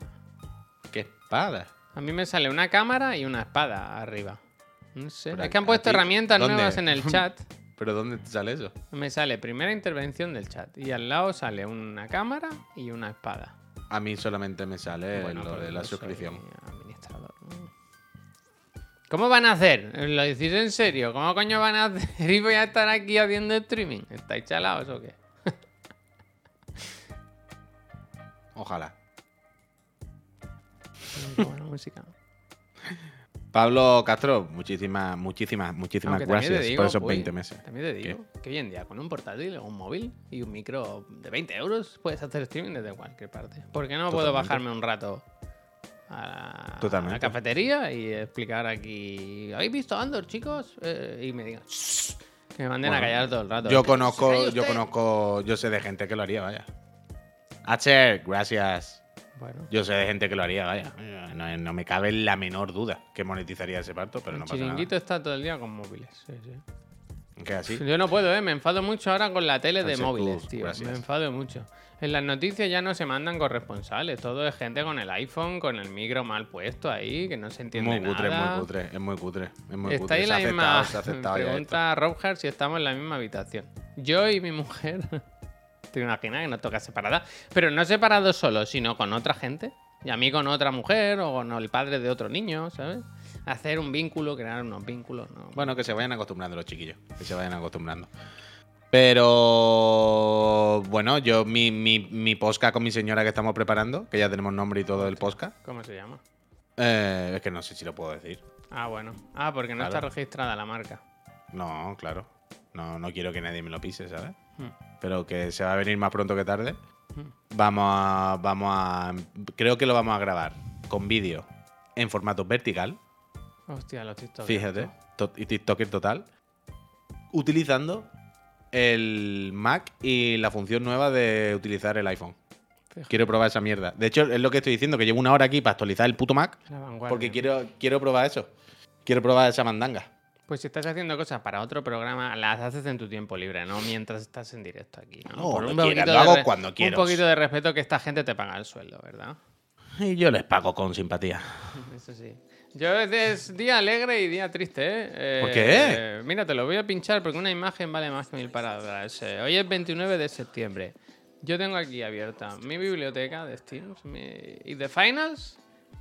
¡Qué espada! A mí me sale una cámara y una espada arriba. No sé. Pero es que han puesto ti- herramientas ¿dónde? nuevas en el chat. ¿Pero dónde te sale eso? Me sale primera intervención del chat y al lado sale una cámara y una espada. A mí solamente me sale Bueno, lo pues de la suscripción. administrador. ¿Cómo van a hacer? ¿Lo decís en serio? ¿Cómo coño van a hacer? Y voy a estar aquí haciendo streaming. ¿Estáis chalados o qué? Ojalá. Buena música. Pablo Castro, muchísimas, muchísimas, muchísimas Aunque gracias digo, por esos uy, 20 meses. También te digo que hoy en día con un portátil un móvil y un micro de 20 euros puedes hacer streaming desde cualquier parte. ¿Por qué no puedo bajarme un rato a la, Totalmente. a la cafetería y explicar aquí? ¿Habéis visto Andor, chicos? Eh, y me digan que me manden a Bueno, callar todo el rato. Yo ¿Se conozco, yo conozco, yo sé de gente que lo haría, vaya. Acher, gracias. Bueno, Yo sé de gente que lo haría, vaya. No, no me cabe la menor duda que monetizaría ese parto, pero el no pasa chiringuito está todo el día con móviles. Sí, sí. nada. Que así. Yo no puedo, ¿eh? Me enfado mucho ahora con la tele de Sánchez móviles, Cruz, tío. gracias. Me enfado mucho. En las noticias ya no se mandan corresponsales. Todo es gente con el iPhone, con el micro mal puesto ahí, que no se entiende Muy cutre, nada. muy cutre, es muy cutre. Es muy Está cutre. ahí Se la misma. aceptado. Pregunta a Robhard si estamos en la misma habitación. Yo y mi mujer. Te imaginas que nos toca separada. Pero no separados solo, sino con otra gente. Y a mí con otra mujer o con el padre de otro niño, ¿sabes? Hacer un vínculo, crear unos vínculos. ¿no? Bueno, que se vayan acostumbrando los chiquillos. Que se vayan acostumbrando. Pero bueno, yo mi, mi, mi podcast con mi señora que estamos preparando, que ya tenemos nombre y todo del podcast, ¿Cómo se llama? eh, es que no sé si lo puedo decir. Ah, bueno. Ah, porque no Claro. está registrada la marca. No, claro. No, no quiero que nadie me lo pise, ¿sabes? Hmm. Pero que se va a venir más pronto que tarde. Hmm. Vamos a. Vamos a. Creo que lo vamos a grabar con vídeo en formato vertical. Hostia, los TikTok. Fíjate. y TikToker total. Utilizando el Mac y la función nueva de utilizar el iPhone. Fíjate. Quiero probar esa mierda. De hecho, es lo que estoy diciendo, que llevo una hora aquí para actualizar el puto Mac. Porque quiero, quiero probar eso. Quiero probar esa mandanga. Pues si estás haciendo cosas para otro programa, las haces en tu tiempo libre, no mientras estás en directo aquí. No, No, Por cuando quieras, lo hago cuando Un quieras. poquito de respeto que esta gente te paga el sueldo, ¿verdad? Y yo les pago con simpatía. Eso sí. Yo es, día alegre y día triste, ¿eh? Eh, ¿Por qué? eh, mira, te lo voy a pinchar porque una imagen vale más que mil palabras. Eh, hoy es 29 de septiembre. Yo tengo aquí abierta mi biblioteca de Steam mi- y de Finals.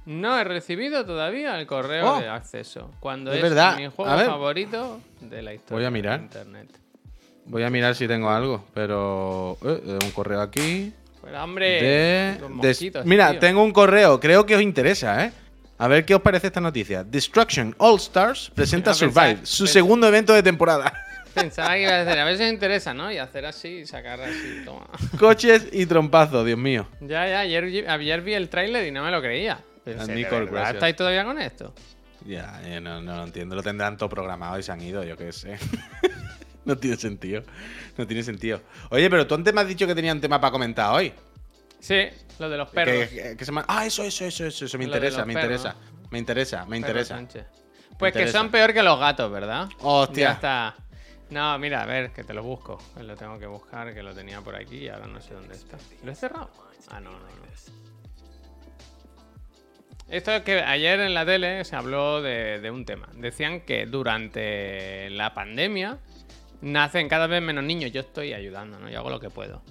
No he recibido todavía el correo Oh. de acceso. Cuando Es es, verdad. mi juego favorito de la historia Voy a mirar. de Internet. Voy a mirar si tengo algo, pero. eh, un correo aquí. Pues hombre, De, de- mosquitos, mira, tío. tengo un correo, creo que os interesa, ¿eh? A ver qué os parece esta noticia. Destruction All Stars presenta Survive, su segundo evento de temporada. Pensaba que iba a decir, a ver si os interesa, ¿no? Y hacer así y sacar así, toma. Coches y trompazos, Dios mío. Ya, ya, ayer, vi- ayer vi el tráiler y no me lo creía. Pensé, ¿de Nicole, verdad. ¿Estáis todavía con esto? Ya, no, no lo entiendo. Lo tendrán todo programado y se han ido, yo qué sé. no tiene sentido. No tiene sentido. Oye, pero tú antes me has dicho que tenían tema para comentar hoy. Sí, lo de los perros. Que, que- que se Ah, eso, eso, eso, eso, eso. Me interesa, me interesa. Me interesa, me interesa. Pues que interesa. son peor que los gatos, ¿verdad? Hostia. Ya está. No, mira, a ver, que te lo busco. Lo tengo que buscar, que lo tenía por aquí y ahora no sé dónde está. ¿Lo he cerrado? Ah, no, no, no. Esto es que ayer en la tele se habló de, de un tema. Decían que durante la pandemia nacen cada vez menos niños. Yo estoy ayudando, ¿no? Yo hago lo que puedo.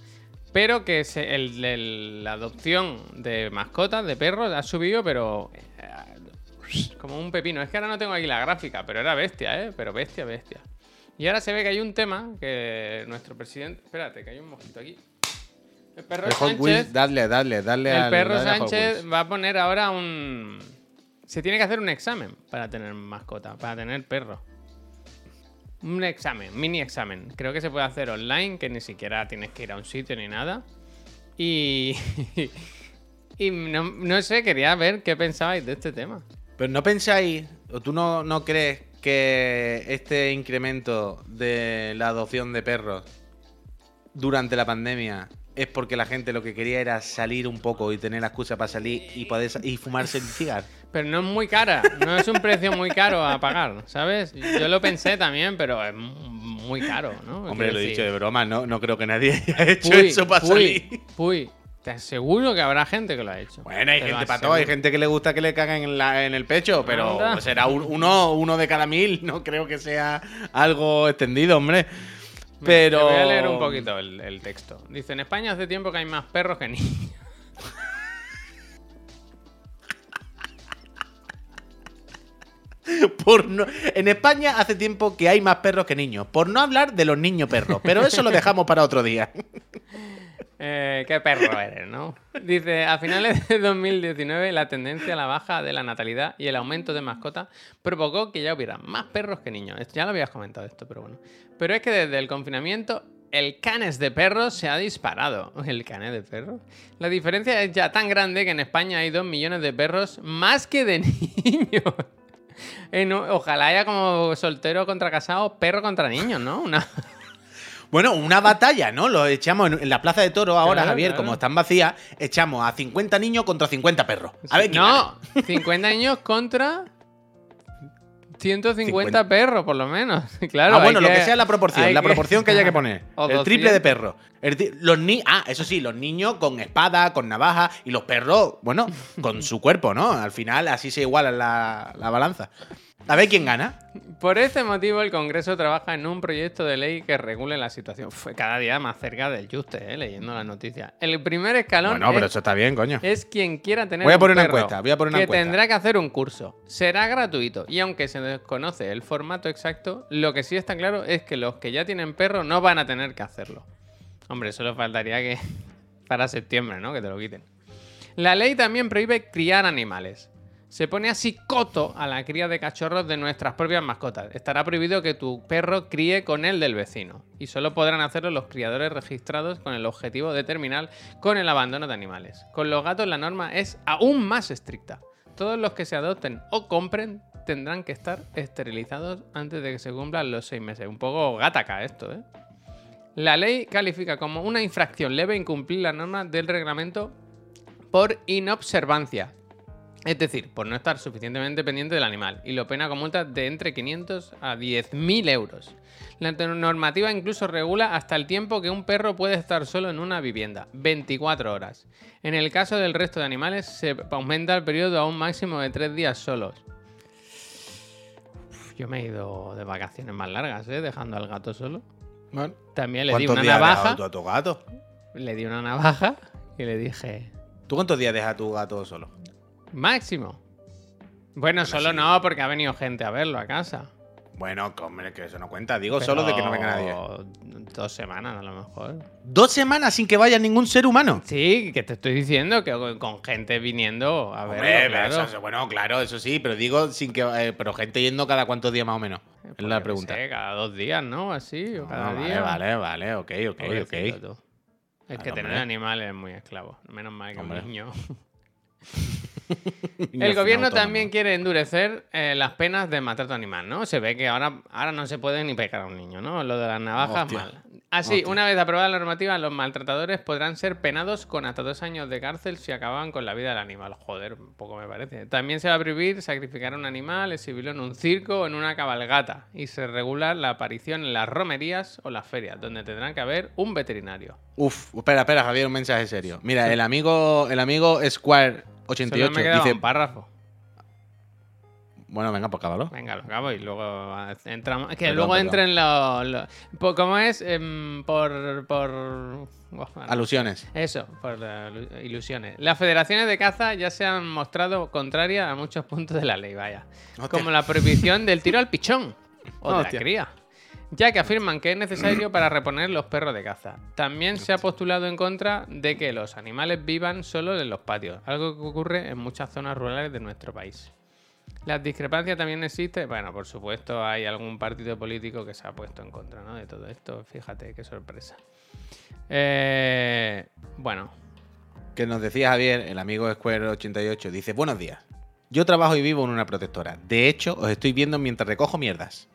Pero que se- el- el- la adopción de mascotas, de perros, ha subido, pero eh, como un pepino. Es que ahora no tengo aquí la gráfica, pero era bestia, ¿eh? Pero bestia, bestia. Y ahora se ve que hay un tema que nuestro presidente... Espérate, que hay un mosquito aquí. El perro El Sánchez... Wheels, dale, dale, dale El al- perro Sánchez va a poner ahora un... Se tiene que hacer un examen para tener mascota, para tener perro. Un examen, mini examen. Creo que se puede hacer online, que ni siquiera tienes que ir a un sitio ni nada. Y... y no, no sé, quería ver qué pensabais de este tema. Pero no pensáis, o tú no, no crees que este incremento de la adopción de perros durante la pandemia es porque la gente lo que quería era salir un poco y tener la excusa para salir y poder y fumarse el cigarro? Pero no es muy cara, no es un precio muy caro a pagar, ¿sabes? Yo lo pensé también, pero es mu- muy caro, ¿no? Hombre, Quiero lo he dicho de broma, no, no creo que nadie haya hecho Puy, eso para puy, salir. Puy, Te aseguro que habrá gente que lo ha hecho. Bueno, hay Te gente para todo, hay gente que le gusta que le caguen en, la- en el pecho, pero será un- uno, uno de cada mil, no creo que sea algo extendido, hombre. Pero. Te voy a leer un poquito el, el texto. Dice: En España hace tiempo que hay más perros que niños. Por no- En España hace tiempo que hay más perros que niños. Por no hablar de los niños perros. Pero eso lo dejamos para otro día. Eh, qué perro eres, ¿no? Dice, a finales de 2019 la tendencia a la baja de la natalidad y el aumento de mascotas provocó que ya hubiera más perros que niños. Esto- Ya lo habías comentado esto, pero bueno. Pero es que desde el confinamiento el canes de perros se ha disparado. ¿El canes de perros? La diferencia es ya tan grande que en España hay 2 millones de perros más que de niños. Ojalá haya como soltero contra casado, perro contra niños, ¿no? Una... Bueno, una batalla, ¿no? Lo echamos en, en la plaza de toro ahora, Claro, Javier, claro. como están vacías, echamos a 50 niños contra 50 perros. A ver quién gana. no, 50 niños contra 150 50. perros, por lo menos. Claro, ah, bueno, lo que sea la proporción, la proporción que haya que poner. O el triple 200. de perros. Los ni ah, eso sí, los niños con espada, con navaja y los perros, bueno, con su cuerpo, ¿no? Al final así se iguala la, la balanza. A ver quién gana. Por este motivo, el Congreso trabaja en un proyecto de ley que regule la situación. Fue cada día más cerca del juste, eh, leyendo las noticias. El primer escalón Bueno, pero es, eso está bien, coño. es quien quiera tener Voy a un poner una perro, encuesta, voy a poner una que encuesta. tendrá que hacer un curso. Será gratuito y aunque se desconoce el formato exacto, lo que sí está claro es que los que ya tienen perro no van a tener que hacerlo. Hombre, solo faltaría que para septiembre, ¿no? Que te lo quiten. La ley también prohíbe criar animales. Se pone así coto a la cría de cachorros de nuestras propias mascotas. Estará prohibido que tu perro críe con el del vecino. Y solo podrán hacerlo los criadores registrados con el objetivo de terminar con el abandono de animales. Con los gatos la norma es aún más estricta. Todos los que se adopten o compren tendrán que estar esterilizados antes de que se cumplan los seis meses. Un poco gataca esto, ¿eh? La ley califica como una infracción leve incumplir la norma del reglamento por inobservancia. Es decir, por no estar suficientemente pendiente del animal. Y lo pena con multas de entre 500 a 10.000 euros. La normativa incluso regula hasta el tiempo que un perro puede estar solo en una vivienda. 24 horas. En el caso del resto de animales se aumenta el periodo a un máximo de 3 días solos. Uf, Yo me he ido de vacaciones más largas, ¿eh? Dejando al gato solo. Bueno, También le di ¿Cuántos una navaja. dejado tú a tu gato? Le di una navaja y le dije, ¿Tú cuántos días dejas a tu gato solo? Máximo. Bueno, solo sí. no, porque ha venido gente a verlo a casa. Bueno, hombre, que eso no cuenta. Digo solo de que no venga nadie. Dos semanas a lo mejor. Dos semanas sin que vaya ningún ser humano. Sí, que te estoy diciendo que con- gente viniendo a verlo, Hombre, claro. eso- bueno, claro, eso sí, pero digo sin que. eh, pero gente yendo cada cuántos días más o menos. Pues Es la yo qué pregunta. sé, cada dos días, ¿no? Así, o cada Ah, vale, día. vale, vale, ok, ok, ok. tú. Es Claro, que tener hombre. animales es muy esclavo. Menos mal que Hombre. un niño. El gobierno autónomo. también quiere endurecer eh, las penas de maltrato animal, ¿no? Se ve que ahora, ahora no se puede ni pegar a un niño, ¿no? Lo de las navajas, Hostia. mal. Así, Hostia. una vez aprobada la normativa, los maltratadores podrán ser penados con hasta dos años de cárcel si acaban con la vida del animal. Joder, un poco me parece. También se va a prohibir sacrificar a un animal, exhibirlo en un circo o en una cabalgata. Y se regula la aparición en las romerías o las ferias, donde tendrán que haber un veterinario. Uf, espera, espera, Javier, un mensaje serio. Mira, el amigo, el amigo Square Solo 88 me quedaba dice. un párrafo. Bueno, venga, pues cábalo. Venga, lo acabo y luego entramos. Que Perdón, luego perdón. entren los. po- ¿Cómo es? Em, por. por. Alusiones. Eso, por ilusiones. Las federaciones de caza ya se han mostrado contrarias a muchos puntos de la ley, vaya. Hostia. Como la prohibición del tiro al pichón o de la cría. Ya que afirman que es necesario para reponer los perros de caza. También se ha postulado en contra de que los animales vivan solo en los patios, algo que ocurre en muchas zonas rurales de nuestro país. Las discrepancias también existen. Bueno, por supuesto, hay algún partido político que se ha puesto en contra de todo esto. Fíjate qué sorpresa. Eh, bueno, Que nos decía Javier, el amigo Square 88, dice, buenos días. Yo trabajo y vivo en una protectora. De hecho, os estoy viendo mientras recojo mierdas.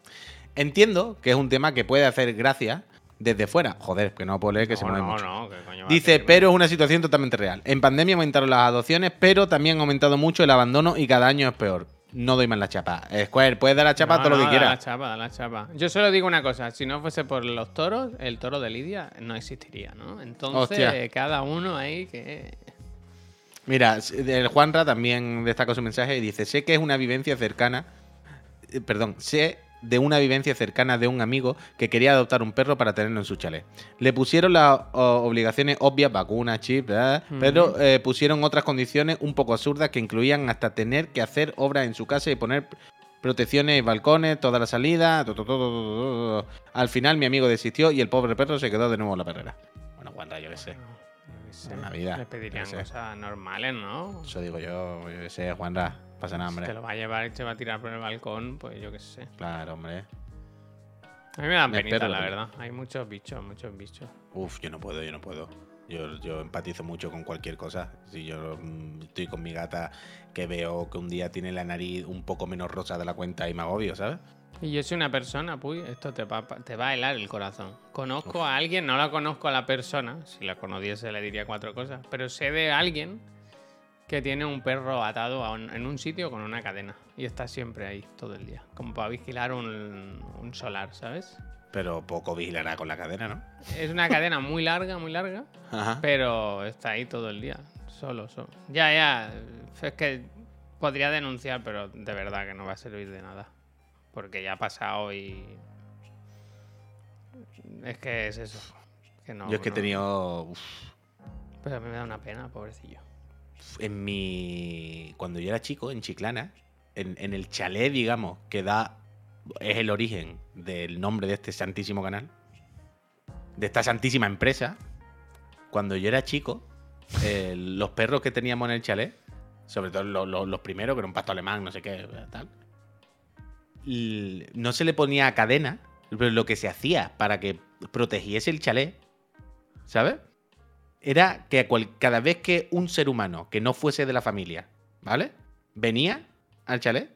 Entiendo que es un tema que puede hacer gracia desde fuera. Joder, que no puedo leer que se mueve no, mucho. no, ¿qué coño Dice, pero es una situación totalmente real. En pandemia aumentaron las adopciones, pero también ha aumentado mucho el abandono y cada año es peor. no doy más la chapa. Square, puedes dar la chapa todo lo que da quieras. la chapa, da la chapa. Yo solo digo una cosa, si no fuese por los toros, el toro de Lidia no existiría, ¿no? Entonces, Hostia. cada uno ahí que... Mira, el Juanra también destaca su mensaje y dice: Sé que es una vivencia cercana. eh, Perdón, sé de una vivencia cercana de un amigo que quería adoptar un perro para tenerlo en su chalet. Le pusieron las obligaciones obvias, vacunas, chip, ¿verdad? pero eh, pusieron otras condiciones un poco absurdas que incluían hasta tener que hacer obras en su casa y poner protecciones, balcones, toda la salida. to, to, to. Al final mi amigo desistió y el pobre perro se quedó de nuevo en la perrera. Bueno, Juanra, yo qué sé. yo qué sé, En la vida, Le pedirían cosas normales, ¿no? Eso digo yo, yo qué sé, Juanra. Pasa nada, Si hombre. te lo va a llevar y te va a tirar por el balcón, pues yo qué sé. Claro, hombre. A mí me dan penita, la verdad. Hay muchos bichos, muchos bichos. Uf, yo no puedo, yo no puedo. Yo, yo empatizo mucho con cualquier cosa. Si yo mm, estoy con mi gata que veo que un día tiene la nariz un poco menos rosa de la cuenta y me agobio, ¿sabes? Y yo soy una persona, puy, esto te va, te va a helar el corazón. Conozco a alguien, no la conozco a la persona, si la conociese le diría cuatro cosas, pero sé de alguien que tiene un perro atado a un- en un sitio con una cadena y está siempre ahí todo el día, como para vigilar un, un solar, ¿sabes? Pero poco vigilará con la cadena, ¿no? Es una cadena muy larga, muy larga, Ajá. pero está ahí todo el día, solo, solo. Ya, ya, es que podría denunciar, pero de verdad que no va a servir de nada. Porque ya ha pasado y... Es que es eso. Que no, yo es que he tenido. uf, Pero a mí me da una pena, pobrecillo. En mi. Cuando yo era chico, en Chiclana, en, el chalet, digamos, que da. Es el origen del nombre de este santísimo canal. De esta santísima empresa. Cuando yo era chico, eh, los perros que teníamos en el chalet, sobre todo lo- lo- los primeros, que era un pasto alemán, no sé qué, tal. No se le ponía cadena, pero lo que se hacía para que protegiese el chalet, ¿sabes? Era que cada vez que un ser humano que no fuese de la familia, ¿vale? Venía al chalet,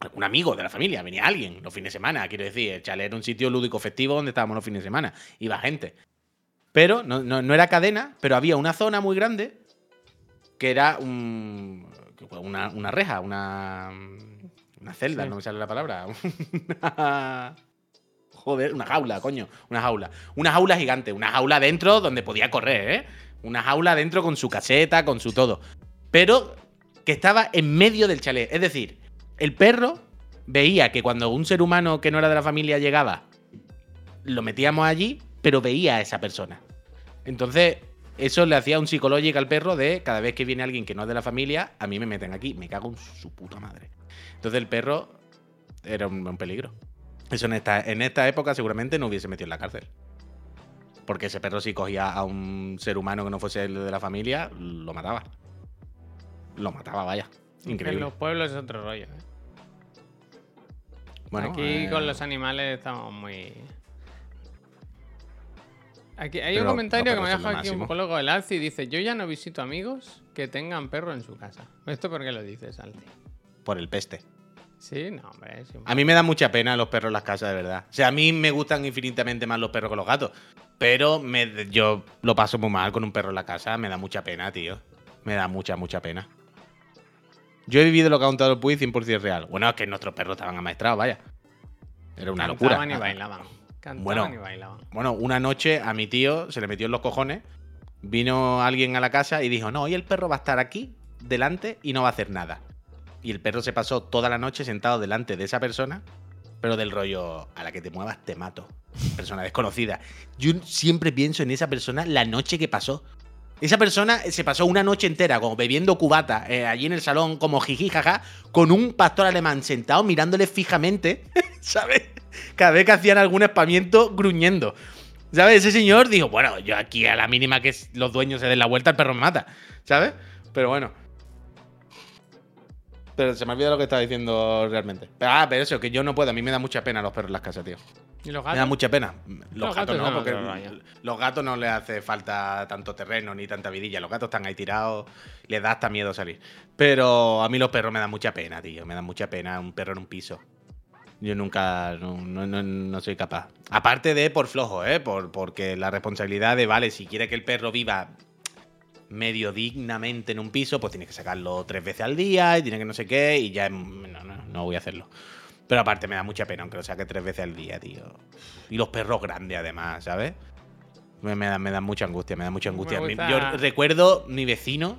algún amigo de la familia, venía alguien los fines de semana, quiero decir, el chalet era un sitio lúdico festivo donde estábamos los fines de semana, iba gente. Pero no, no- no era cadena, pero había una zona muy grande que era un, una, una reja, una, una celda, Sí. no me sale la palabra. Joder, una jaula, coño. Una jaula. Una jaula gigante. Una jaula dentro donde podía correr, ¿eh? Una jaula dentro con su caseta, con su todo. Pero que estaba en medio del chalet. Es decir, el perro veía que cuando un ser humano que no era de la familia llegaba, lo metíamos allí, pero veía a esa persona. Entonces, eso le hacía un psicológico al perro de cada vez que viene alguien que no es de la familia, a mí me meten aquí. Me cago en su puta madre. Entonces el perro era un, un peligro. Eso en esta, en esta época seguramente no hubiese metido en la cárcel. Porque ese perro si cogía a un ser humano que no fuese el de la familia, lo mataba. Lo mataba, vaya. En Increíble. los pueblos es otro rollo. ¿eh? Bueno, Aquí eh, con los animales estamos muy. Aquí hay Pero un comentario que me deja aquí un máximo. poco loco el Alci. Dice: Yo ya no visito amigos que tengan perro en su casa. ¿Esto por qué lo dices, Alci? Por el peste. Sí, no, hombre. sí, A mí me da mucha pena los perros en las casas, de verdad. O sea, a mí me gustan infinitamente más los perros que los gatos. Pero me- yo lo paso muy mal con un perro en la casa. Me da mucha pena, tío. Me da mucha, mucha pena. Yo he vivido lo que ha contado el Puy 100% real. Bueno, es que nuestros perros estaban amaestrados, vaya. Era una locura. Cantaban y bailaban. Cantaban Bueno. y bailaban. Bueno, una noche a mi tío se le metió en los cojones. Vino alguien a la casa y dijo: No, hoy el perro va a estar aquí, delante, y no va a hacer nada. Y el perro se pasó toda la noche sentado delante de esa persona, pero del rollo: A la que te muevas, te mato. Persona desconocida. Yo siempre pienso en esa persona la noche que pasó. Esa persona se pasó una noche entera como bebiendo cubata eh, allí en el salón, como jiji jaja, con un pastor alemán sentado mirándole fijamente, ¿sabes? Cada vez que hacían algún espamiento, gruñendo. ¿Sabes? Ese señor dijo, bueno, yo aquí a la mínima que los dueños se den la vuelta, el perro me mata. ¿Sabes? Pero bueno. Pero se me olvida lo que estaba diciendo realmente. Ah, pero eso, que yo no puedo. A mí me da mucha pena los perros en las casas, tío. ¿Y los Me da gatos? mucha pena. Los, Los gatos, gatos no, porque los gatos no les hace falta tanto terreno ni tanta vidilla. Los gatos están ahí tirados, les da hasta miedo salir. Pero a mí los perros me dan mucha pena, tío. Me dan mucha pena un perro en un piso. Yo nunca, no, no, no- no soy capaz. Aparte de por flojo, ¿eh? Por, porque la responsabilidad de, vale, si quiere que el perro viva medio dignamente en un piso, pues tiene que sacarlo tres veces al día y tiene que no sé qué y ya... No, no, no voy a hacerlo. Pero aparte me da mucha pena, aunque lo saque tres veces al día, tío. Y los perros grandes, además, ¿sabes? Me, me da, me da mucha angustia, me da mucha angustia. Yo recuerdo mi vecino,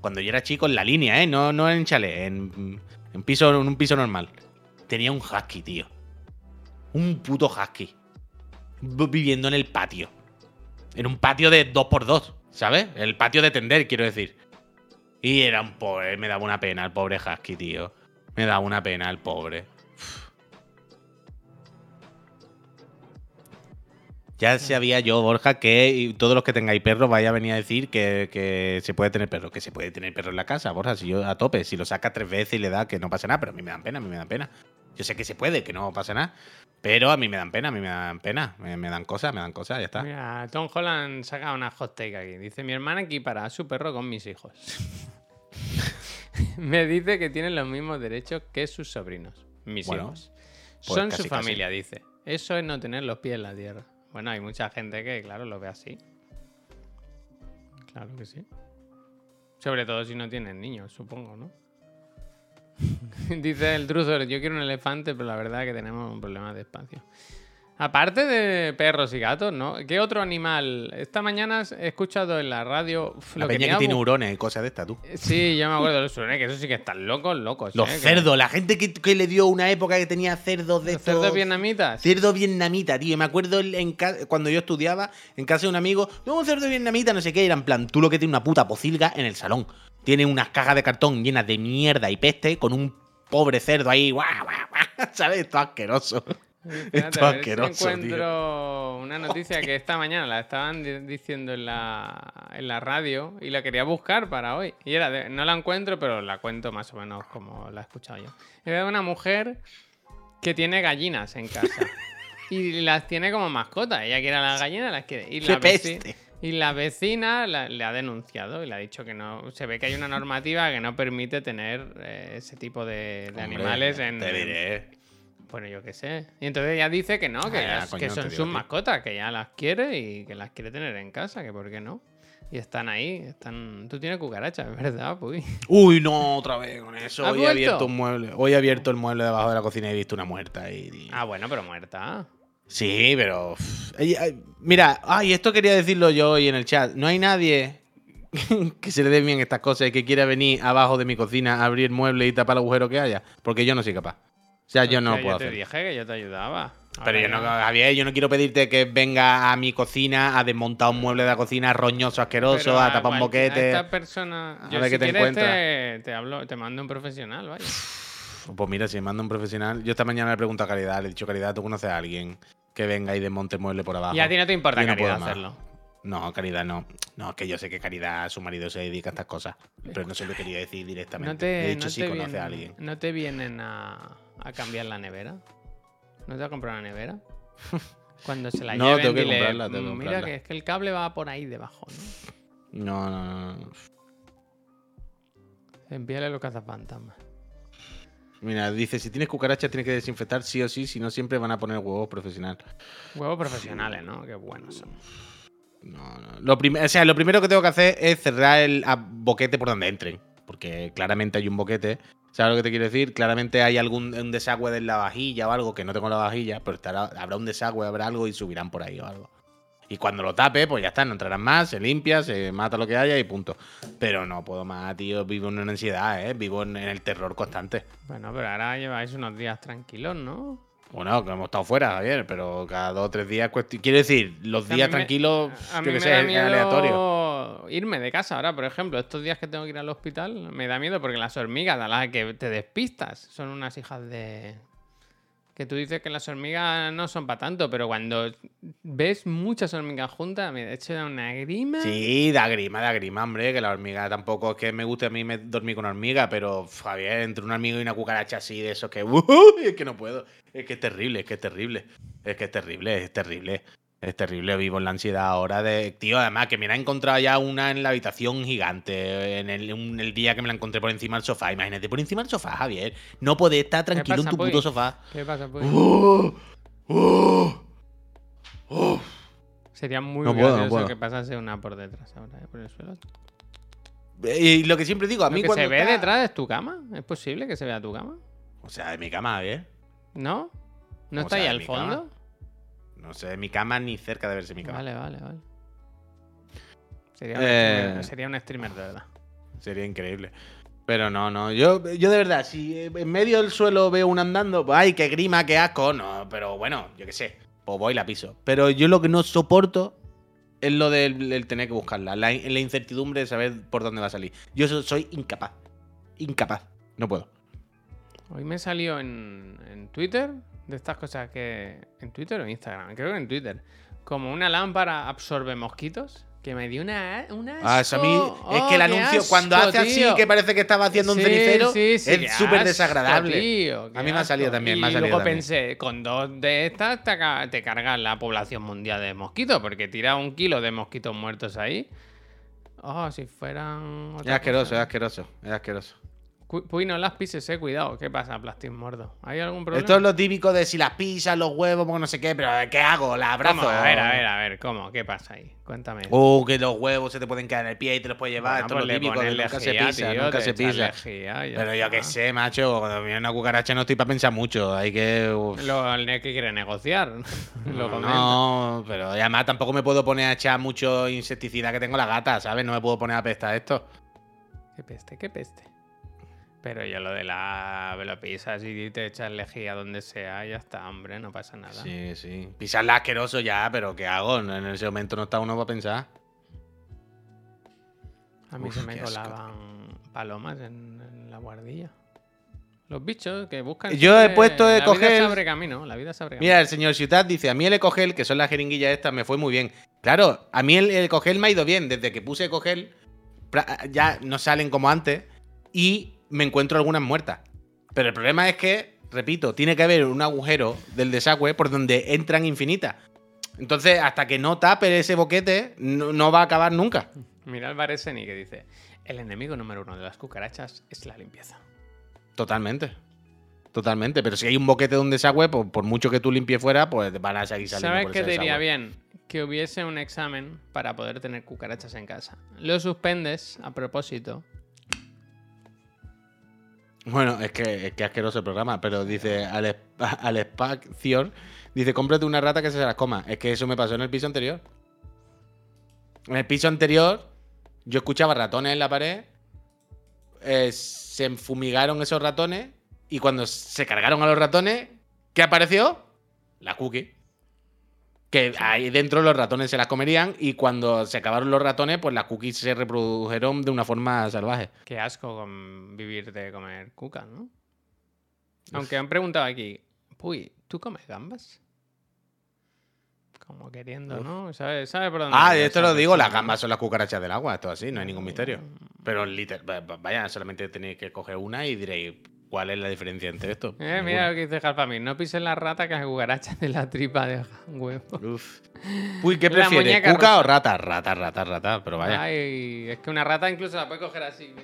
cuando yo era chico, en la línea, ¿eh? No, no en chalet, en, en, piso, en un piso normal. Tenía un husky, tío. Un puto husky. Viviendo en el patio. En un patio de 2x2, ¿sabes? El patio de tender, quiero decir. Y era un pobre, me daba una pena el pobre husky, tío. Me daba una pena el pobre. Ya sabía yo, Borja, que todos los que tengáis perros vaya a venir a decir que, que se puede tener perro, que se puede tener perro en la casa, Borja, si yo a tope, si lo saca tres veces y le da que no pasa nada, pero a mí me dan pena, a mí me dan pena. Yo sé que se puede, que no pasa nada, pero a mí me dan pena, a mí me dan pena, me, me dan cosas, me dan cosas, ya está. Mira, Tom Holland saca una hot take aquí. Dice, mi hermana equipará a su perro con mis hijos. Me dice que tienen los mismos derechos que sus sobrinos, mis Bueno, hijos. pues Son casi, su casi. familia, dice. Eso es no tener los pies en la tierra. Bueno, hay mucha gente que, claro, lo ve así. Claro que sí. Sobre todo si no tienen niños, supongo, ¿no? Dice el Truzor, yo quiero un elefante, pero la verdad es que tenemos un problema de espacio. Aparte de perros y gatos, ¿no? ¿Qué otro animal? Esta mañana he escuchado en la radio... uf, La lo peña que tiene neurones y cosas de estas, tú. Sí, yo me acuerdo de los surenes, que eso sí que están locos, locos. Los ¿eh? Que- cerdos, la gente que, que le dio una época que tenía cerdos de Los estos... cerdos vietnamitas. Cerdo vietnamita, tío. Me acuerdo en- en ca- cuando yo estudiaba en casa de un amigo, "No, un cerdo vietnamita, no sé qué. Era en plan, tú lo que tiene una puta pocilga en el salón. Tiene unas cajas de cartón llenas de mierda y peste con un pobre cerdo ahí, guau, guau, guau, ¿sabes? Esto asqueroso. Esto si asqueroso, tío. encuentro una noticia que esta mañana la estaban di- diciendo en la, en la radio y la quería buscar para hoy. Y era de- no la encuentro, pero la cuento más o menos como la he escuchado yo. Era de una mujer que tiene gallinas en casa. y las tiene como mascota. Ella quiere a las gallinas, las quiere. Y ¡Qué la, veci- peste! Y la vecina la- le ha denunciado y le ha dicho que no. Se ve que hay una normativa que no permite tener eh, ese tipo de, de Hombre, animales en. Te diré. Bueno, yo qué sé. Y entonces ella dice que no, que, Ah, ya, las- coño, que te son sus mascotas, que ya las quiere y que las quiere tener en casa, que por qué no. Y están ahí, están... Tú tienes cucarachas, es verdad, pues. Uy, no, otra vez con eso. ¿Has Hoy he abierto un mueble. Hoy he abierto el mueble debajo de la cocina y he visto una muerta ahí, tío. Ah, bueno, pero muerta. Sí, pero. Mira, ay, esto quería decirlo yo hoy en el chat. No hay nadie que se le den bien estas cosas y que quiera venir abajo de mi cocina a abrir muebles y tapar el agujero que haya. Porque yo no soy capaz. O sea, yo no Hostia, puedo Yo te hacer. dije que yo te ayudaba. Pero yo no, Javier, yo no quiero pedirte que venga a mi cocina a desmontar un mueble de la cocina roñoso, asqueroso, Pero a tapar un boquete. A esta persona... A Yo, ver si qué te quieres, encuentras. Te, te hablo, te mando un profesional, vaya. Pues mira, si me manda un profesional. Yo esta mañana le pregunto a Caridad, le he dicho, Caridad, ¿tú conoces a alguien que venga y desmonte mueble por abajo? Y a ti no te importa, no Caridad, hacerlo. No, Caridad no. No, es que yo sé que Caridad, su marido se dedica a estas cosas. Pero no se lo quería decir directamente. No te, He dicho no sí conoce vienen, a alguien. ¿No te vienen a, a cambiar la nevera? ¿No te vas a comprar una nevera? Cuando se la No, lleven, tengo que dile, comprarla, tengo que "Mm, Mira comprarla". que es que el cable va por ahí debajo, ¿no? No, no, no, no. Envíale los cazafantasmas. Mira, dice, si tienes cucarachas tienes que desinfectar sí o sí, si no siempre van a poner huevos profesional. Huevos profesionales, ¿no? Qué buenos son. No, no. Lo, o sea, lo primero que tengo que hacer es cerrar el boquete por donde entren. Porque claramente hay un boquete. ¿Sabes lo que te quiero decir? Claramente hay algún un desagüe de la vajilla o algo, que no tengo la vajilla, pero estará- habrá un desagüe, habrá algo y subirán por ahí o algo. Y cuando lo tape, pues ya está, no entrarán más, se limpia, se mata lo que haya y punto. Pero no puedo más, tío, vivo en una ansiedad, ¿eh? Vivo en, el terror constante. Bueno, pero ahora lleváis unos días tranquilos, ¿no? Bueno, que hemos estado fuera, Javier, pero cada dos o tres días... Quiero decir, los días me- tranquilos, A yo me sé, es aleatorio. irme de casa ahora, por ejemplo. Estos días que tengo que ir al hospital, me da miedo porque las hormigas a las que te despistas son unas hijas de... Que tú dices que las hormigas no son para tanto, pero cuando ves muchas hormigas juntas, me echa una grima. Sí, da grima, da grima, hombre, que la hormiga tampoco es que me guste a mí dormir con hormiga, pero Javier, entre un amigo y una cucaracha así de esos que ¡Uy! es que no puedo. Es que es terrible, es que es terrible. Es que es terrible, es terrible. Es terrible, vivo en la ansiedad ahora de. Tío, además, que me la he encontrado ya una en la habitación gigante. En el, un- el día que me la encontré por encima del sofá. Imagínate, por encima del sofá, Javier. No podés estar tranquilo en tu pues? puto sofá. ¿Qué pasa, pues? ¡Oh! ¡Oh! ¡Oh! Sería muy No puedo, no gracioso puedo. que pasase una por detrás ahora, ¿eh? por el suelo. Y lo que siempre digo, a Lo mí que cuando se ve está- detrás es tu cama. ¿Es posible que se vea tu cama? O sea, de mi cama, ¿eh? ¿No? ¿No O está sea, ahí al fondo? No sé, de mi cama ni cerca de verse mi cama. Vale, vale, vale. Sería un, Eh. streamer, sería un streamer de verdad. Sería increíble. Pero no, no. Yo, yo de verdad, si en medio del suelo veo un andando, pues, ay, qué grima, qué asco. No, pero bueno, yo qué sé. Pues voy y la piso. Pero yo lo que no soporto es lo del, el tener que buscarla. La, la incertidumbre de saber por dónde va a salir. Yo so- soy incapaz. Incapaz. No puedo. Hoy me salió en, en Twitter de estas cosas que. ¿En Twitter o en Instagram? Creo que en Twitter. Como una lámpara absorbe mosquitos. Que me dio una. una Ah, eso a mí. Es que el Oh, anuncio, cuando hace así, tío. que parece que estaba haciendo un Sí, cenicero, sí, sí, es súper desagradable. tío, A mí me ha salido asco. también, Y me ha salido luego también. pensé, con dos de estas te, cargas la población mundial de mosquitos, porque tira un kilo de mosquitos muertos ahí. Oh, si fueran. Es asqueroso, cosa. es asqueroso, es asqueroso. Puy, no las pises, eh, cuidado. ¿Qué pasa, Plastic Mordo? ¿Hay algún problema? Esto es lo típico de si las pisas, los huevos, porque no sé qué, pero ¿qué hago? ¿La abrazo? ¿Cómo? A ver, a ver, a ver, ¿cómo? ¿Qué pasa ahí? Cuéntame. Uh, que los huevos se te pueden caer en el pie y te los puedes llevar. Bueno, Esto pues es lo le típico, que nunca se pisa, tío, nunca se pisa. lejía Pero yo qué sé, macho, cuando viene una cucaracha no estoy para pensar mucho. Hay que. uf. Lo el que quiere negociar. lo comenta. no, pero además tampoco me puedo poner a echar mucho insecticida que tengo la gata, ¿sabes? No me puedo poner a pestar esto. Qué peste, qué peste. Pero yo lo de la lo pisas y te echas lejía donde sea, ya está, hombre, no pasa nada. Sí, sí. Pisarla asqueroso ya, pero ¿qué hago? En ese momento no está uno para pensar. A mí Uf, se me asco, colaban palomas en, en la guardilla. Los bichos que buscan. Yo he puesto de la coger- vida se abre camino, la vida se abre camino. Mira, el señor Ciutat dice, a mí el Ecogel, que son las jeringuillas estas, me fue muy bien. Claro, a mí el Ecogel me ha ido bien. Desde que puse Ecogel, ya no salen como antes y me encuentro algunas muertas. Pero el problema es que, repito, tiene que haber un agujero del desagüe por donde entran infinitas. Entonces, hasta que no tape ese boquete, no, no va a acabar nunca. Mira el Bareseni que dice: El enemigo número uno de las cucarachas es la limpieza. Totalmente. Totalmente. Pero si hay un boquete de un desagüe, por, por mucho que tú limpies fuera, pues van a seguir saliendo ¿Sabes por qué ese te iría desagüe. bien? Que hubiese un examen para poder tener cucarachas en casa. Lo suspendes a propósito. Bueno, es que es que asqueroso el programa, pero dice al, al Spacior, dice, cómprate una rata que se las coma. Es que eso me pasó en el piso anterior. En el piso anterior, yo escuchaba ratones en la pared, eh, se fumigaron esos ratones, y cuando se cargaron a los ratones, ¿qué apareció? La cookie. Que ahí dentro los ratones se las comerían, y cuando se acabaron los ratones, pues las cookies se reprodujeron de una forma salvaje. Qué asco con vivir de comer cuca, ¿no? Aunque han preguntado aquí, Puy, ¿tú comes gambas? Como queriendo, ¿no? ¿Sabes sabe por dónde? Ah, esto lo digo, las gambas son las cucarachas del agua, esto así, no hay ningún misterio. Pero liter- va- va- vaya, solamente tenéis que coger una y diréis, ¿cuál es la diferencia entre esto? Eh, mira lo que dice Jalfamir. No pises la rata que las cucarachas de la tripa de huevo. Uf. Uy, ¿qué prefieres? ¿Cuca o rata? Rata, rata, rata, pero vaya. Ay, es que una rata incluso la puede coger así.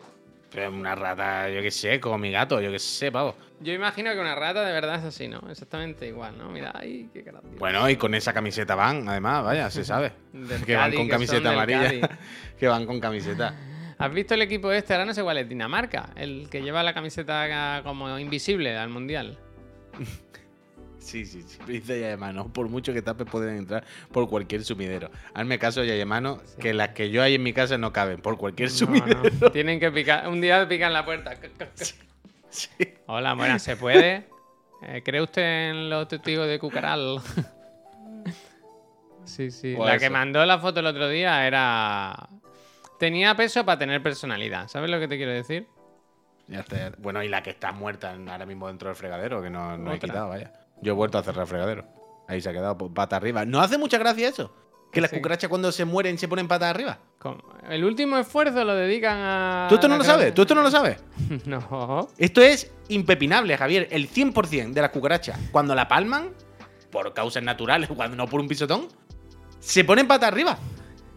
Pero Una rata, yo qué sé, como mi gato, yo qué sé, pavo. Yo imagino que una rata de verdad es así, ¿no? Exactamente igual, ¿no? Mira, ay, qué gracioso. Bueno, y con esa camiseta van, además, vaya, se sabe. Que van con que camiseta amarilla. Que van con camiseta. ¿Has visto el equipo este? Ahora no sé cuál es, Dinamarca, el que lleva la camiseta como invisible al mundial. Sí, sí, sí. Dice Yayamano, por mucho que tapes pueden entrar por cualquier sumidero. Hazme caso, Yayamano, que las que yo hay en mi casa no caben por cualquier sumidero. no, Tienen que picar, un día pican la puerta. Sí. Hola, buenas, ¿se puede? Eh, ¿Cree usted en los testigos de Cucaral? sí, sí. Pues la que mandó la foto el otro día era. Tenía peso para tener personalidad. ¿Sabes lo que te quiero decir? Ya está, ya- Bueno, y la que está muerta ahora mismo dentro del fregadero, que no, no he quitado, vaya. Yo he vuelto a cerrar el fregadero. Ahí se ha quedado pues, pata arriba. No hace mucha gracia eso. Que las Sí. cucarachas cuando se mueren se ponen patas arriba. El último esfuerzo lo dedican a. ¿Tú esto no lo sabes? ¿Tú esto no lo sabes? no. Esto es impepinable, Javier. El 100% de las cucarachas, cuando la palman, por causas naturales, cuando no por un pisotón, se ponen patas arriba.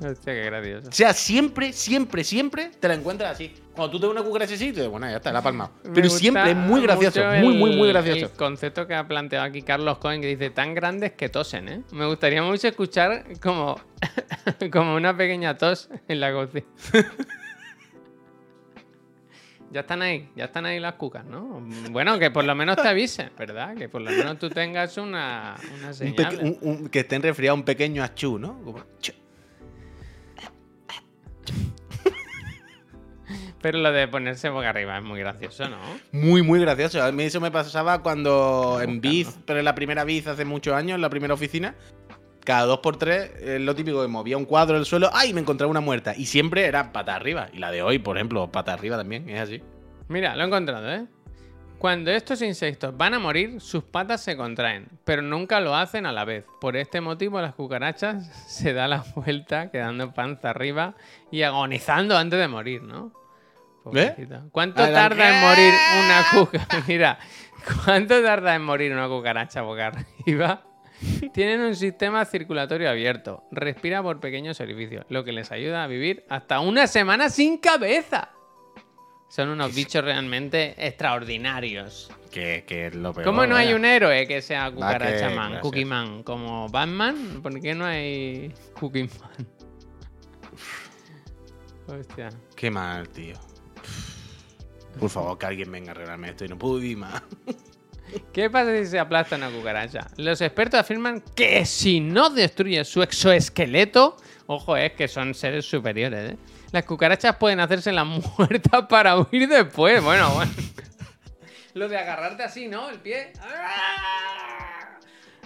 Hostia, qué gracioso. O sea, siempre, siempre, siempre te la encuentras así. Cuando tú te ves una cucaracha así, te dices, bueno, ya está, la ha palmado. Me Pero siempre es muy gracioso, muy, muy, muy gracioso. El concepto que ha planteado aquí Carlos Cohen, que dice tan grandes que tosen, ¿eh? Me gustaría mucho escuchar como, como una pequeña tos en la cocina. Ya están ahí, ya están ahí las cucas, ¿no? Bueno, que por lo menos te avisen, ¿verdad? Que por lo menos tú tengas una, una Un señal. peque- un- un- que estén resfriados, un pequeño achú, ¿no? Como, Pero lo de ponerse boca arriba es muy gracioso, ¿no? Muy, muy gracioso. A mí eso me pasaba cuando en. Biz, pero en la primera Biz hace muchos años, en la primera oficina, cada dos por tres, es lo típico que movía un cuadro del suelo, ¡ay! Me encontraba una muerta. Y siempre era pata arriba. Y la de hoy, por ejemplo, pata arriba también, es así. Mira, lo he encontrado, ¿eh? Cuando estos insectos van a morir, sus patas se contraen, pero nunca lo hacen a la vez. Por este motivo, las cucarachas se dan la vuelta, quedando panza arriba y agonizando antes de morir, ¿no? Pobrecita. ¿Cuánto tarda en morir una cucaracha? Mira, ¿cuánto tarda en morir una cucaracha boca arriba? Tienen un sistema circulatorio abierto. Respira por pequeños orificios, lo que les ayuda a vivir hasta una semana sin cabeza. Son unos bichos realmente extraordinarios. Que, que es lo peor. ¿Cómo no hay un héroe que sea cucaracha que- man, gracias. Cookie Man? Como Batman, ¿por qué no hay Cookie Man? Hostia. Qué mal, tío. Por favor, que alguien venga a arreglarme esto y no puedo vivir más. ¿Qué pasa si se aplasta una cucaracha? Los expertos afirman que si no destruye su exoesqueleto, ojo, es que son seres superiores, ¿eh? Las cucarachas pueden hacerse la muerta para huir después. Bueno, bueno. Lo de agarrarte así, ¿no? El pie. ¡Ah!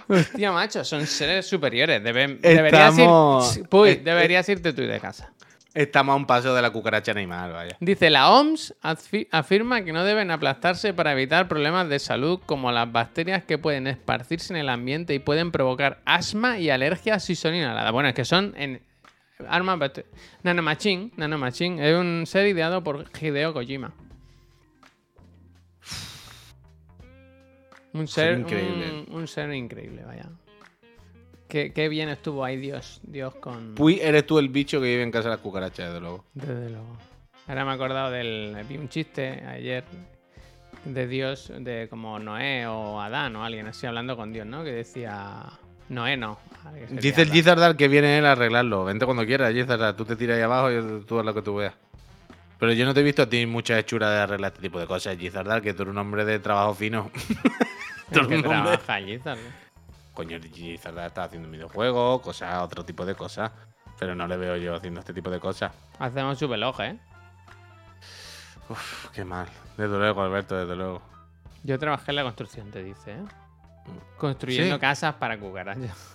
Hostia, macho, son seres superiores. Deben- deberías, ir, Puy, eh, deberías irte tú de casa. Estamos a un paso de la cucaracha animal, vaya. Dice, la OMS afi- afirma que no deben aplastarse para evitar problemas de salud como las bacterias que pueden esparcirse en el ambiente y pueden provocar asma y alergias si son inhaladas. Bueno, es que son en armas Nanomachine, Nanomachine es un ser ideado por Hideo Kojima. Un ser increíble. Un, un ser increíble, vaya. Qué, qué bien estuvo ahí Dios, Dios con... Puy, eres tú el bicho que vive en casa de las cucarachas, desde luego. Desde luego. Ahora me he acordado del. Vi un chiste ayer de Dios, de como Noé o Adán o alguien así hablando con Dios, ¿no? Que decía. Noé no. que Dice el. Gizardar que viene él a arreglarlo. Vente cuando quieras, Gizardar. Tú te tiras ahí abajo y tú haz lo que tú veas. Pero yo no te he visto a ti mucha hechura de arreglar este tipo de cosas, Gizardar, que tú eres un hombre de trabajo fino. Que un hombre- trabaja allí, tal vez. Coño, Gizardar está haciendo videojuegos, cosas, otro tipo de cosas. Pero no le veo yo haciendo este tipo de cosas. Hacemos su veloje, ¿eh? Uf, qué mal. Desde luego, Alberto, desde luego. Yo trabajé en la construcción, te dice, ¿eh? Construyendo Sí. casas para cucarachas.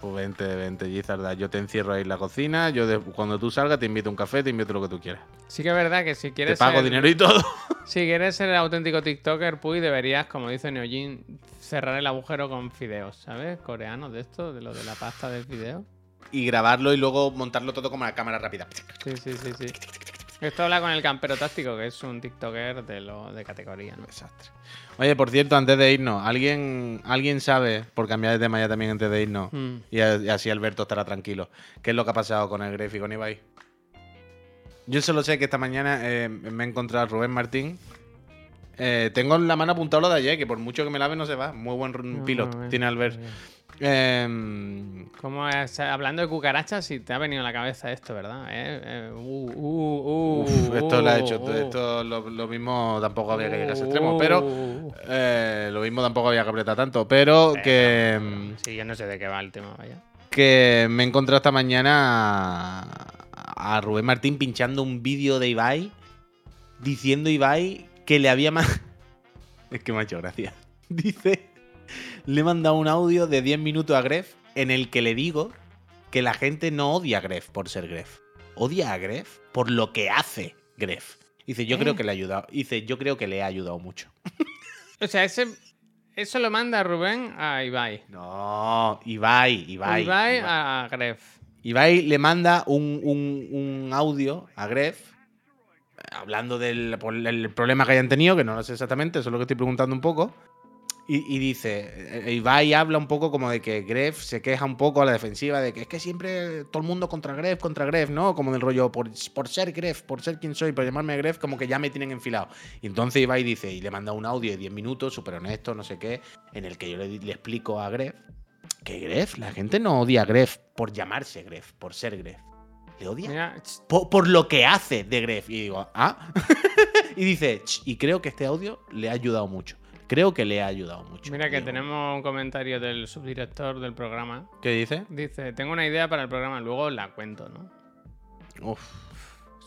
Pues vente, vente, Gizardar. Yo te encierro ahí en la cocina. Yo de- cuando tú salgas te invito a un café, te invito a lo que tú quieras. Sí que es verdad que si Te quieres. pago ser- dinero y todo. Si quieres ser el auténtico TikToker, Puy, deberías, como dice Neojin, cerrar el agujero con fideos, ¿sabes? Coreanos de esto, de lo de la pasta del fideo. Y grabarlo y luego montarlo todo como a cámara rápida. Sí, sí, sí, sí. Esto habla con el campero táctico, que es un TikToker de lo de categoría, ¿no? Desastre. Oye, por cierto, antes de irnos, ¿alguien, ¿alguien sabe, por cambiar de tema ya también antes de irnos, Mm. y, así Alberto estará tranquilo, qué es lo que ha pasado con el Gref y con Ibai? Yo solo sé que esta mañana eh, me he encontrado a Rubén Martín. Eh, tengo en la mano apuntado lo de ayer, que por mucho que me lave no se va. Muy buen No, piloto bien, tiene Albert. Eh, ¿Cómo es? Hablando de cucarachas, si te ha venido a la cabeza esto, ¿verdad? Eh, eh, uh, uh, uh, uf, esto lo ha hecho. Esto lo, lo mismo tampoco había que llegar a ese extremo, pero eh, lo mismo tampoco había que apretar tanto. Pero que. mm, Sí, yo no sé de qué va el tema, vaya. que me he encontrado esta mañana a, a Rubén Martín pinchando un vídeo de Ibai diciendo Ibai que le había ma- es que me ha hecho gracia. Dice, le he mandado un audio de 10 minutos a Gref en el que le digo que la gente no odia a Gref por ser Gref. Odia a Gref por lo que hace Gref. Dice, yo ¿Eh? creo que le ha ayudado. Dice, yo creo que le ha ayudado mucho. O sea, ese, eso lo manda Rubén a Ibai. No, Ibai, Ibai. Ibai, Ibai. a Gref. Ibai le manda un, un- un audio a Gref hablando del problema que hayan tenido, que no lo sé exactamente, eso es lo que estoy preguntando un poco. Y, y dice, eh, Ibai habla un poco como de que Gref se queja un poco a la defensiva, de que es que siempre todo el mundo contra Gref, contra Gref, ¿no? Como del rollo, por, por ser Gref, por ser quien soy, por llamarme Gref, como que ya me tienen enfilado. Y entonces Ibai dice, y le manda un audio de 10 minutos, súper honesto, no sé qué, en el que yo le, le explico a Gref que Gref, la gente no odia a Gref por llamarse Gref, por ser Gref. ¿Le odia? Mira, Por, por lo que hace de Gref. Y digo, ¿ah? y dice, "Ch, y creo que este audio le ha ayudado mucho. Creo que le ha ayudado mucho. mira que Digo, tenemos un comentario del subdirector del programa. ¿Qué dice? Dice, tengo una idea para el programa, luego la cuento, ¿no? Uf.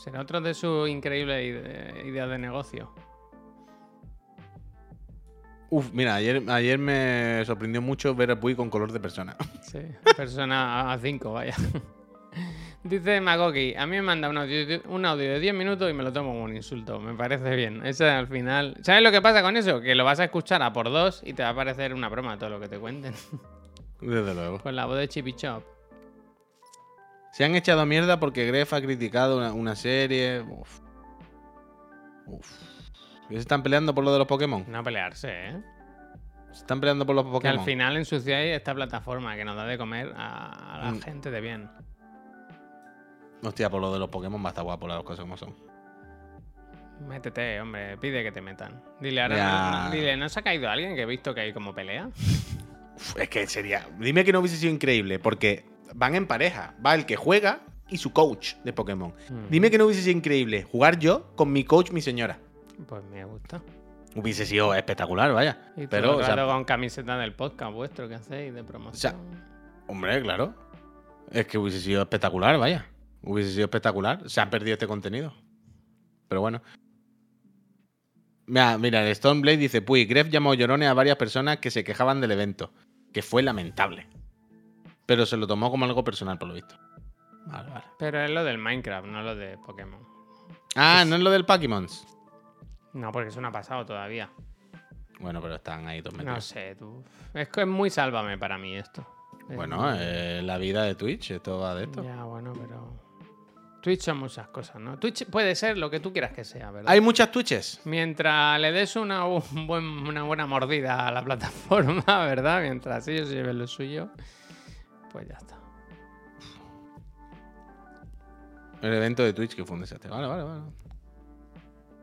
Será otro de sus increíbles ide- ideas de negocio. Uf, mira, ayer, ayer me sorprendió mucho ver a Puy con color de persona. Sí, persona a 5, vaya. Dice Magoki, a mí me manda un audio, un audio de 10 minutos y me lo tomo como un insulto. Me parece bien. Ese al final. ¿Sabes lo que pasa con eso? Que lo vas a escuchar a por dos y te va a parecer una broma todo lo que te cuenten. Desde luego. Con la voz de Chippy Chop. Se han echado mierda porque Gref ha criticado una, una serie. Uf. Uf. ¿Y se están peleando por lo de los Pokémon? No pelearse, ¿eh? Se están peleando por los Que Pokémon. al final ensuciáis esta plataforma que nos da de comer a, a la Mm. gente de bien. Hostia, por lo de los Pokémon va a estar guapo las cosas como son. Métete, hombre, pide que te metan. Dile, ahora, dile, ¿no se ha caído alguien que he visto que hay como pelea? Uf, es que sería. Dime que no hubiese sido increíble, porque van en pareja. Va el que juega y su coach de Pokémon. Mm. Dime que no hubiese sido increíble jugar yo con mi coach, mi señora. Pues me gusta. Hubiese sido espectacular, vaya. Y Pero, todo o sea, con camiseta del podcast vuestro que hacéis de promoción. hombre, claro. Es que hubiese sido espectacular, vaya. Hubiese sido espectacular. Se han perdido este contenido. Pero bueno. Mira, mira, el Stoneblade dice, Puy, Gref llamó llorones a varias personas que se quejaban del evento, que fue lamentable. Pero se lo tomó como algo personal, por lo visto. Vale, vale. Pero es lo del Minecraft, no lo de Pokémon. Ah, no es lo del Pokémon. No, porque eso no ha pasado todavía. Bueno, pero están ahí dos No metros. sé, tú. Es que es muy sálvame para mí esto. Es Bueno, muy- eh, la vida de Twitch, esto va de esto. Ya, bueno, pero. Twitch son muchas cosas, ¿no? Twitch puede ser lo que tú quieras que sea, ¿verdad? Hay muchas Twitches. Mientras le des una, un buen- una buena mordida a la plataforma, ¿verdad? Mientras ellos lleven lo suyo, pues ya está. El evento de Twitch que fue un desastre. Vale, vale, vale.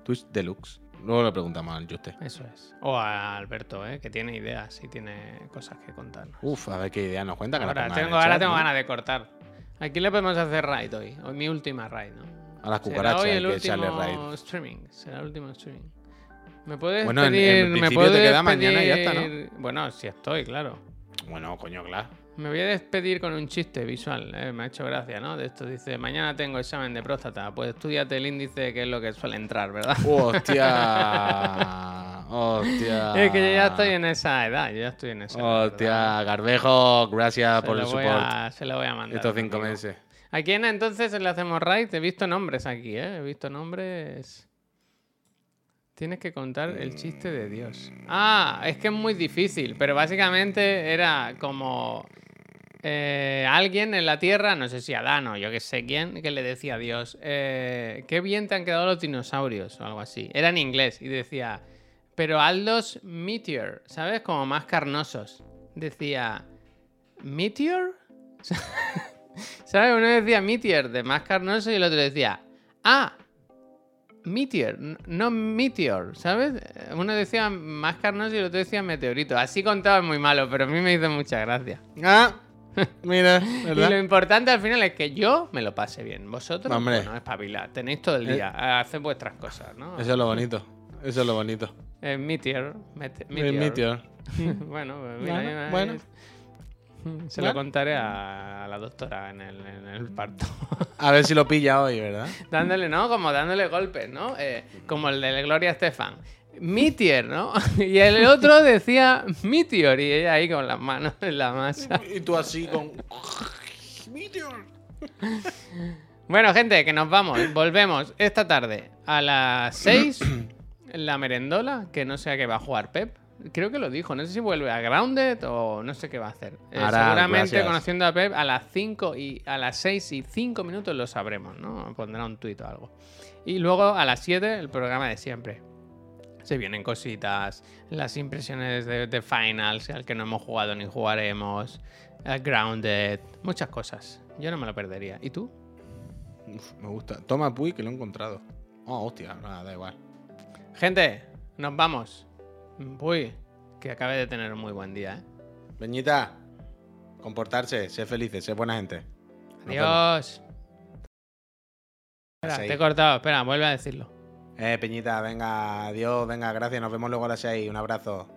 Twitch Deluxe. Luego le preguntamos al Juste. Eso es. O a Alberto, ¿eh? que tiene ideas y tiene cosas que contarnos. Uf, a ver qué idea nos cuenta. Que ahora tengo, el ahora chat, tengo ¿no? ganas de cortar. Aquí le podemos hacer raid hoy. Hoy mi última raid, ¿no? A las Será cucarachas hoy hay el que echarle último raid. streaming. Será el último streaming. ¿Me puedes Bueno, en- en pedir, me principio puedes te queda mañana y ya está, pedir- Bueno, si estoy, claro. Bueno, coño, claro. Me voy a despedir con un chiste visual, eh, me ha hecho gracia, ¿no? De esto dice, mañana tengo examen de próstata, pues estudiate el índice que es lo que suele entrar, ¿verdad? Hostia. Hostia. Es que yo ya estoy en esa edad, yo ya estoy en esa edad. Hostia, Garbejo, gracias Se por el support. a- se lo voy a mandar. Estos cinco meses. ¿A quién entonces le hacemos raid? He visto nombres aquí, ¿eh? He visto nombres... Tienes que contar el chiste de Dios. Ah, es que es muy difícil, pero básicamente era como eh, alguien en la Tierra, no sé si Adán o yo que sé quién, que le decía a Dios, eh, qué bien te han quedado los dinosaurios o algo así. Era en inglés y decía, pero hazlos meteor, ¿sabes? Como más carnosos. Decía, ¿meteor? ¿Sabes? Uno decía meteor de más carnoso y el otro decía, ah, meteor, no meteor, ¿sabes? Uno decía más carnoso y el otro decía meteorito. Así contaba muy malo, pero a mí me hizo mucha gracia. Ah, mira, Y lo importante al final es que yo me lo pase bien. Vosotros, Hombre. bueno, espabilad. Tenéis todo el Eh. día a hacer vuestras cosas, ¿no? Eso es lo bonito. Eso es lo bonito. Eh, meteor. mete- El meteor. bueno, pues mira, Bueno, mira, bueno. es- Se Bueno. lo contaré a, a la doctora en el, en el parto. A ver si lo pilla hoy, ¿verdad? dándole, ¿no? Como dándole golpes, ¿no? Eh, como el de Gloria Estefan. Meteor, ¿no? Y el otro decía Meteor y ella ahí con las manos en la masa. Y tú así con. Meteor. Bueno, gente, que nos vamos. Volvemos esta tarde a las 6. la merendola, que no sé a qué va a jugar Pep. Creo que lo dijo. No sé si vuelve a Grounded o no sé qué va a hacer. Eh, seguramente, gracias. conociendo a Pep, a las 5 y a las 6 y 5 minutos lo sabremos, ¿no? Pondrá un tuit o algo. Y luego a las 7 el programa de siempre. Se vienen cositas, las impresiones de, de Finals, al que no hemos jugado ni jugaremos, Grounded, muchas cosas. Yo no me lo perdería. ¿Y tú? Uf, me gusta. Toma Puy, que lo he encontrado. Oh, hostia, nada, da igual. Gente, nos vamos. Uy, que acabe de tener un muy buen día, ¿eh? Peñita, comportarse, ser felices, ser buena gente. Adiós. Espera, te he cortado. Espera, vuelve a decirlo. Eh, Peñita, venga, adiós, venga, gracias. Nos vemos luego a las 6. Un abrazo.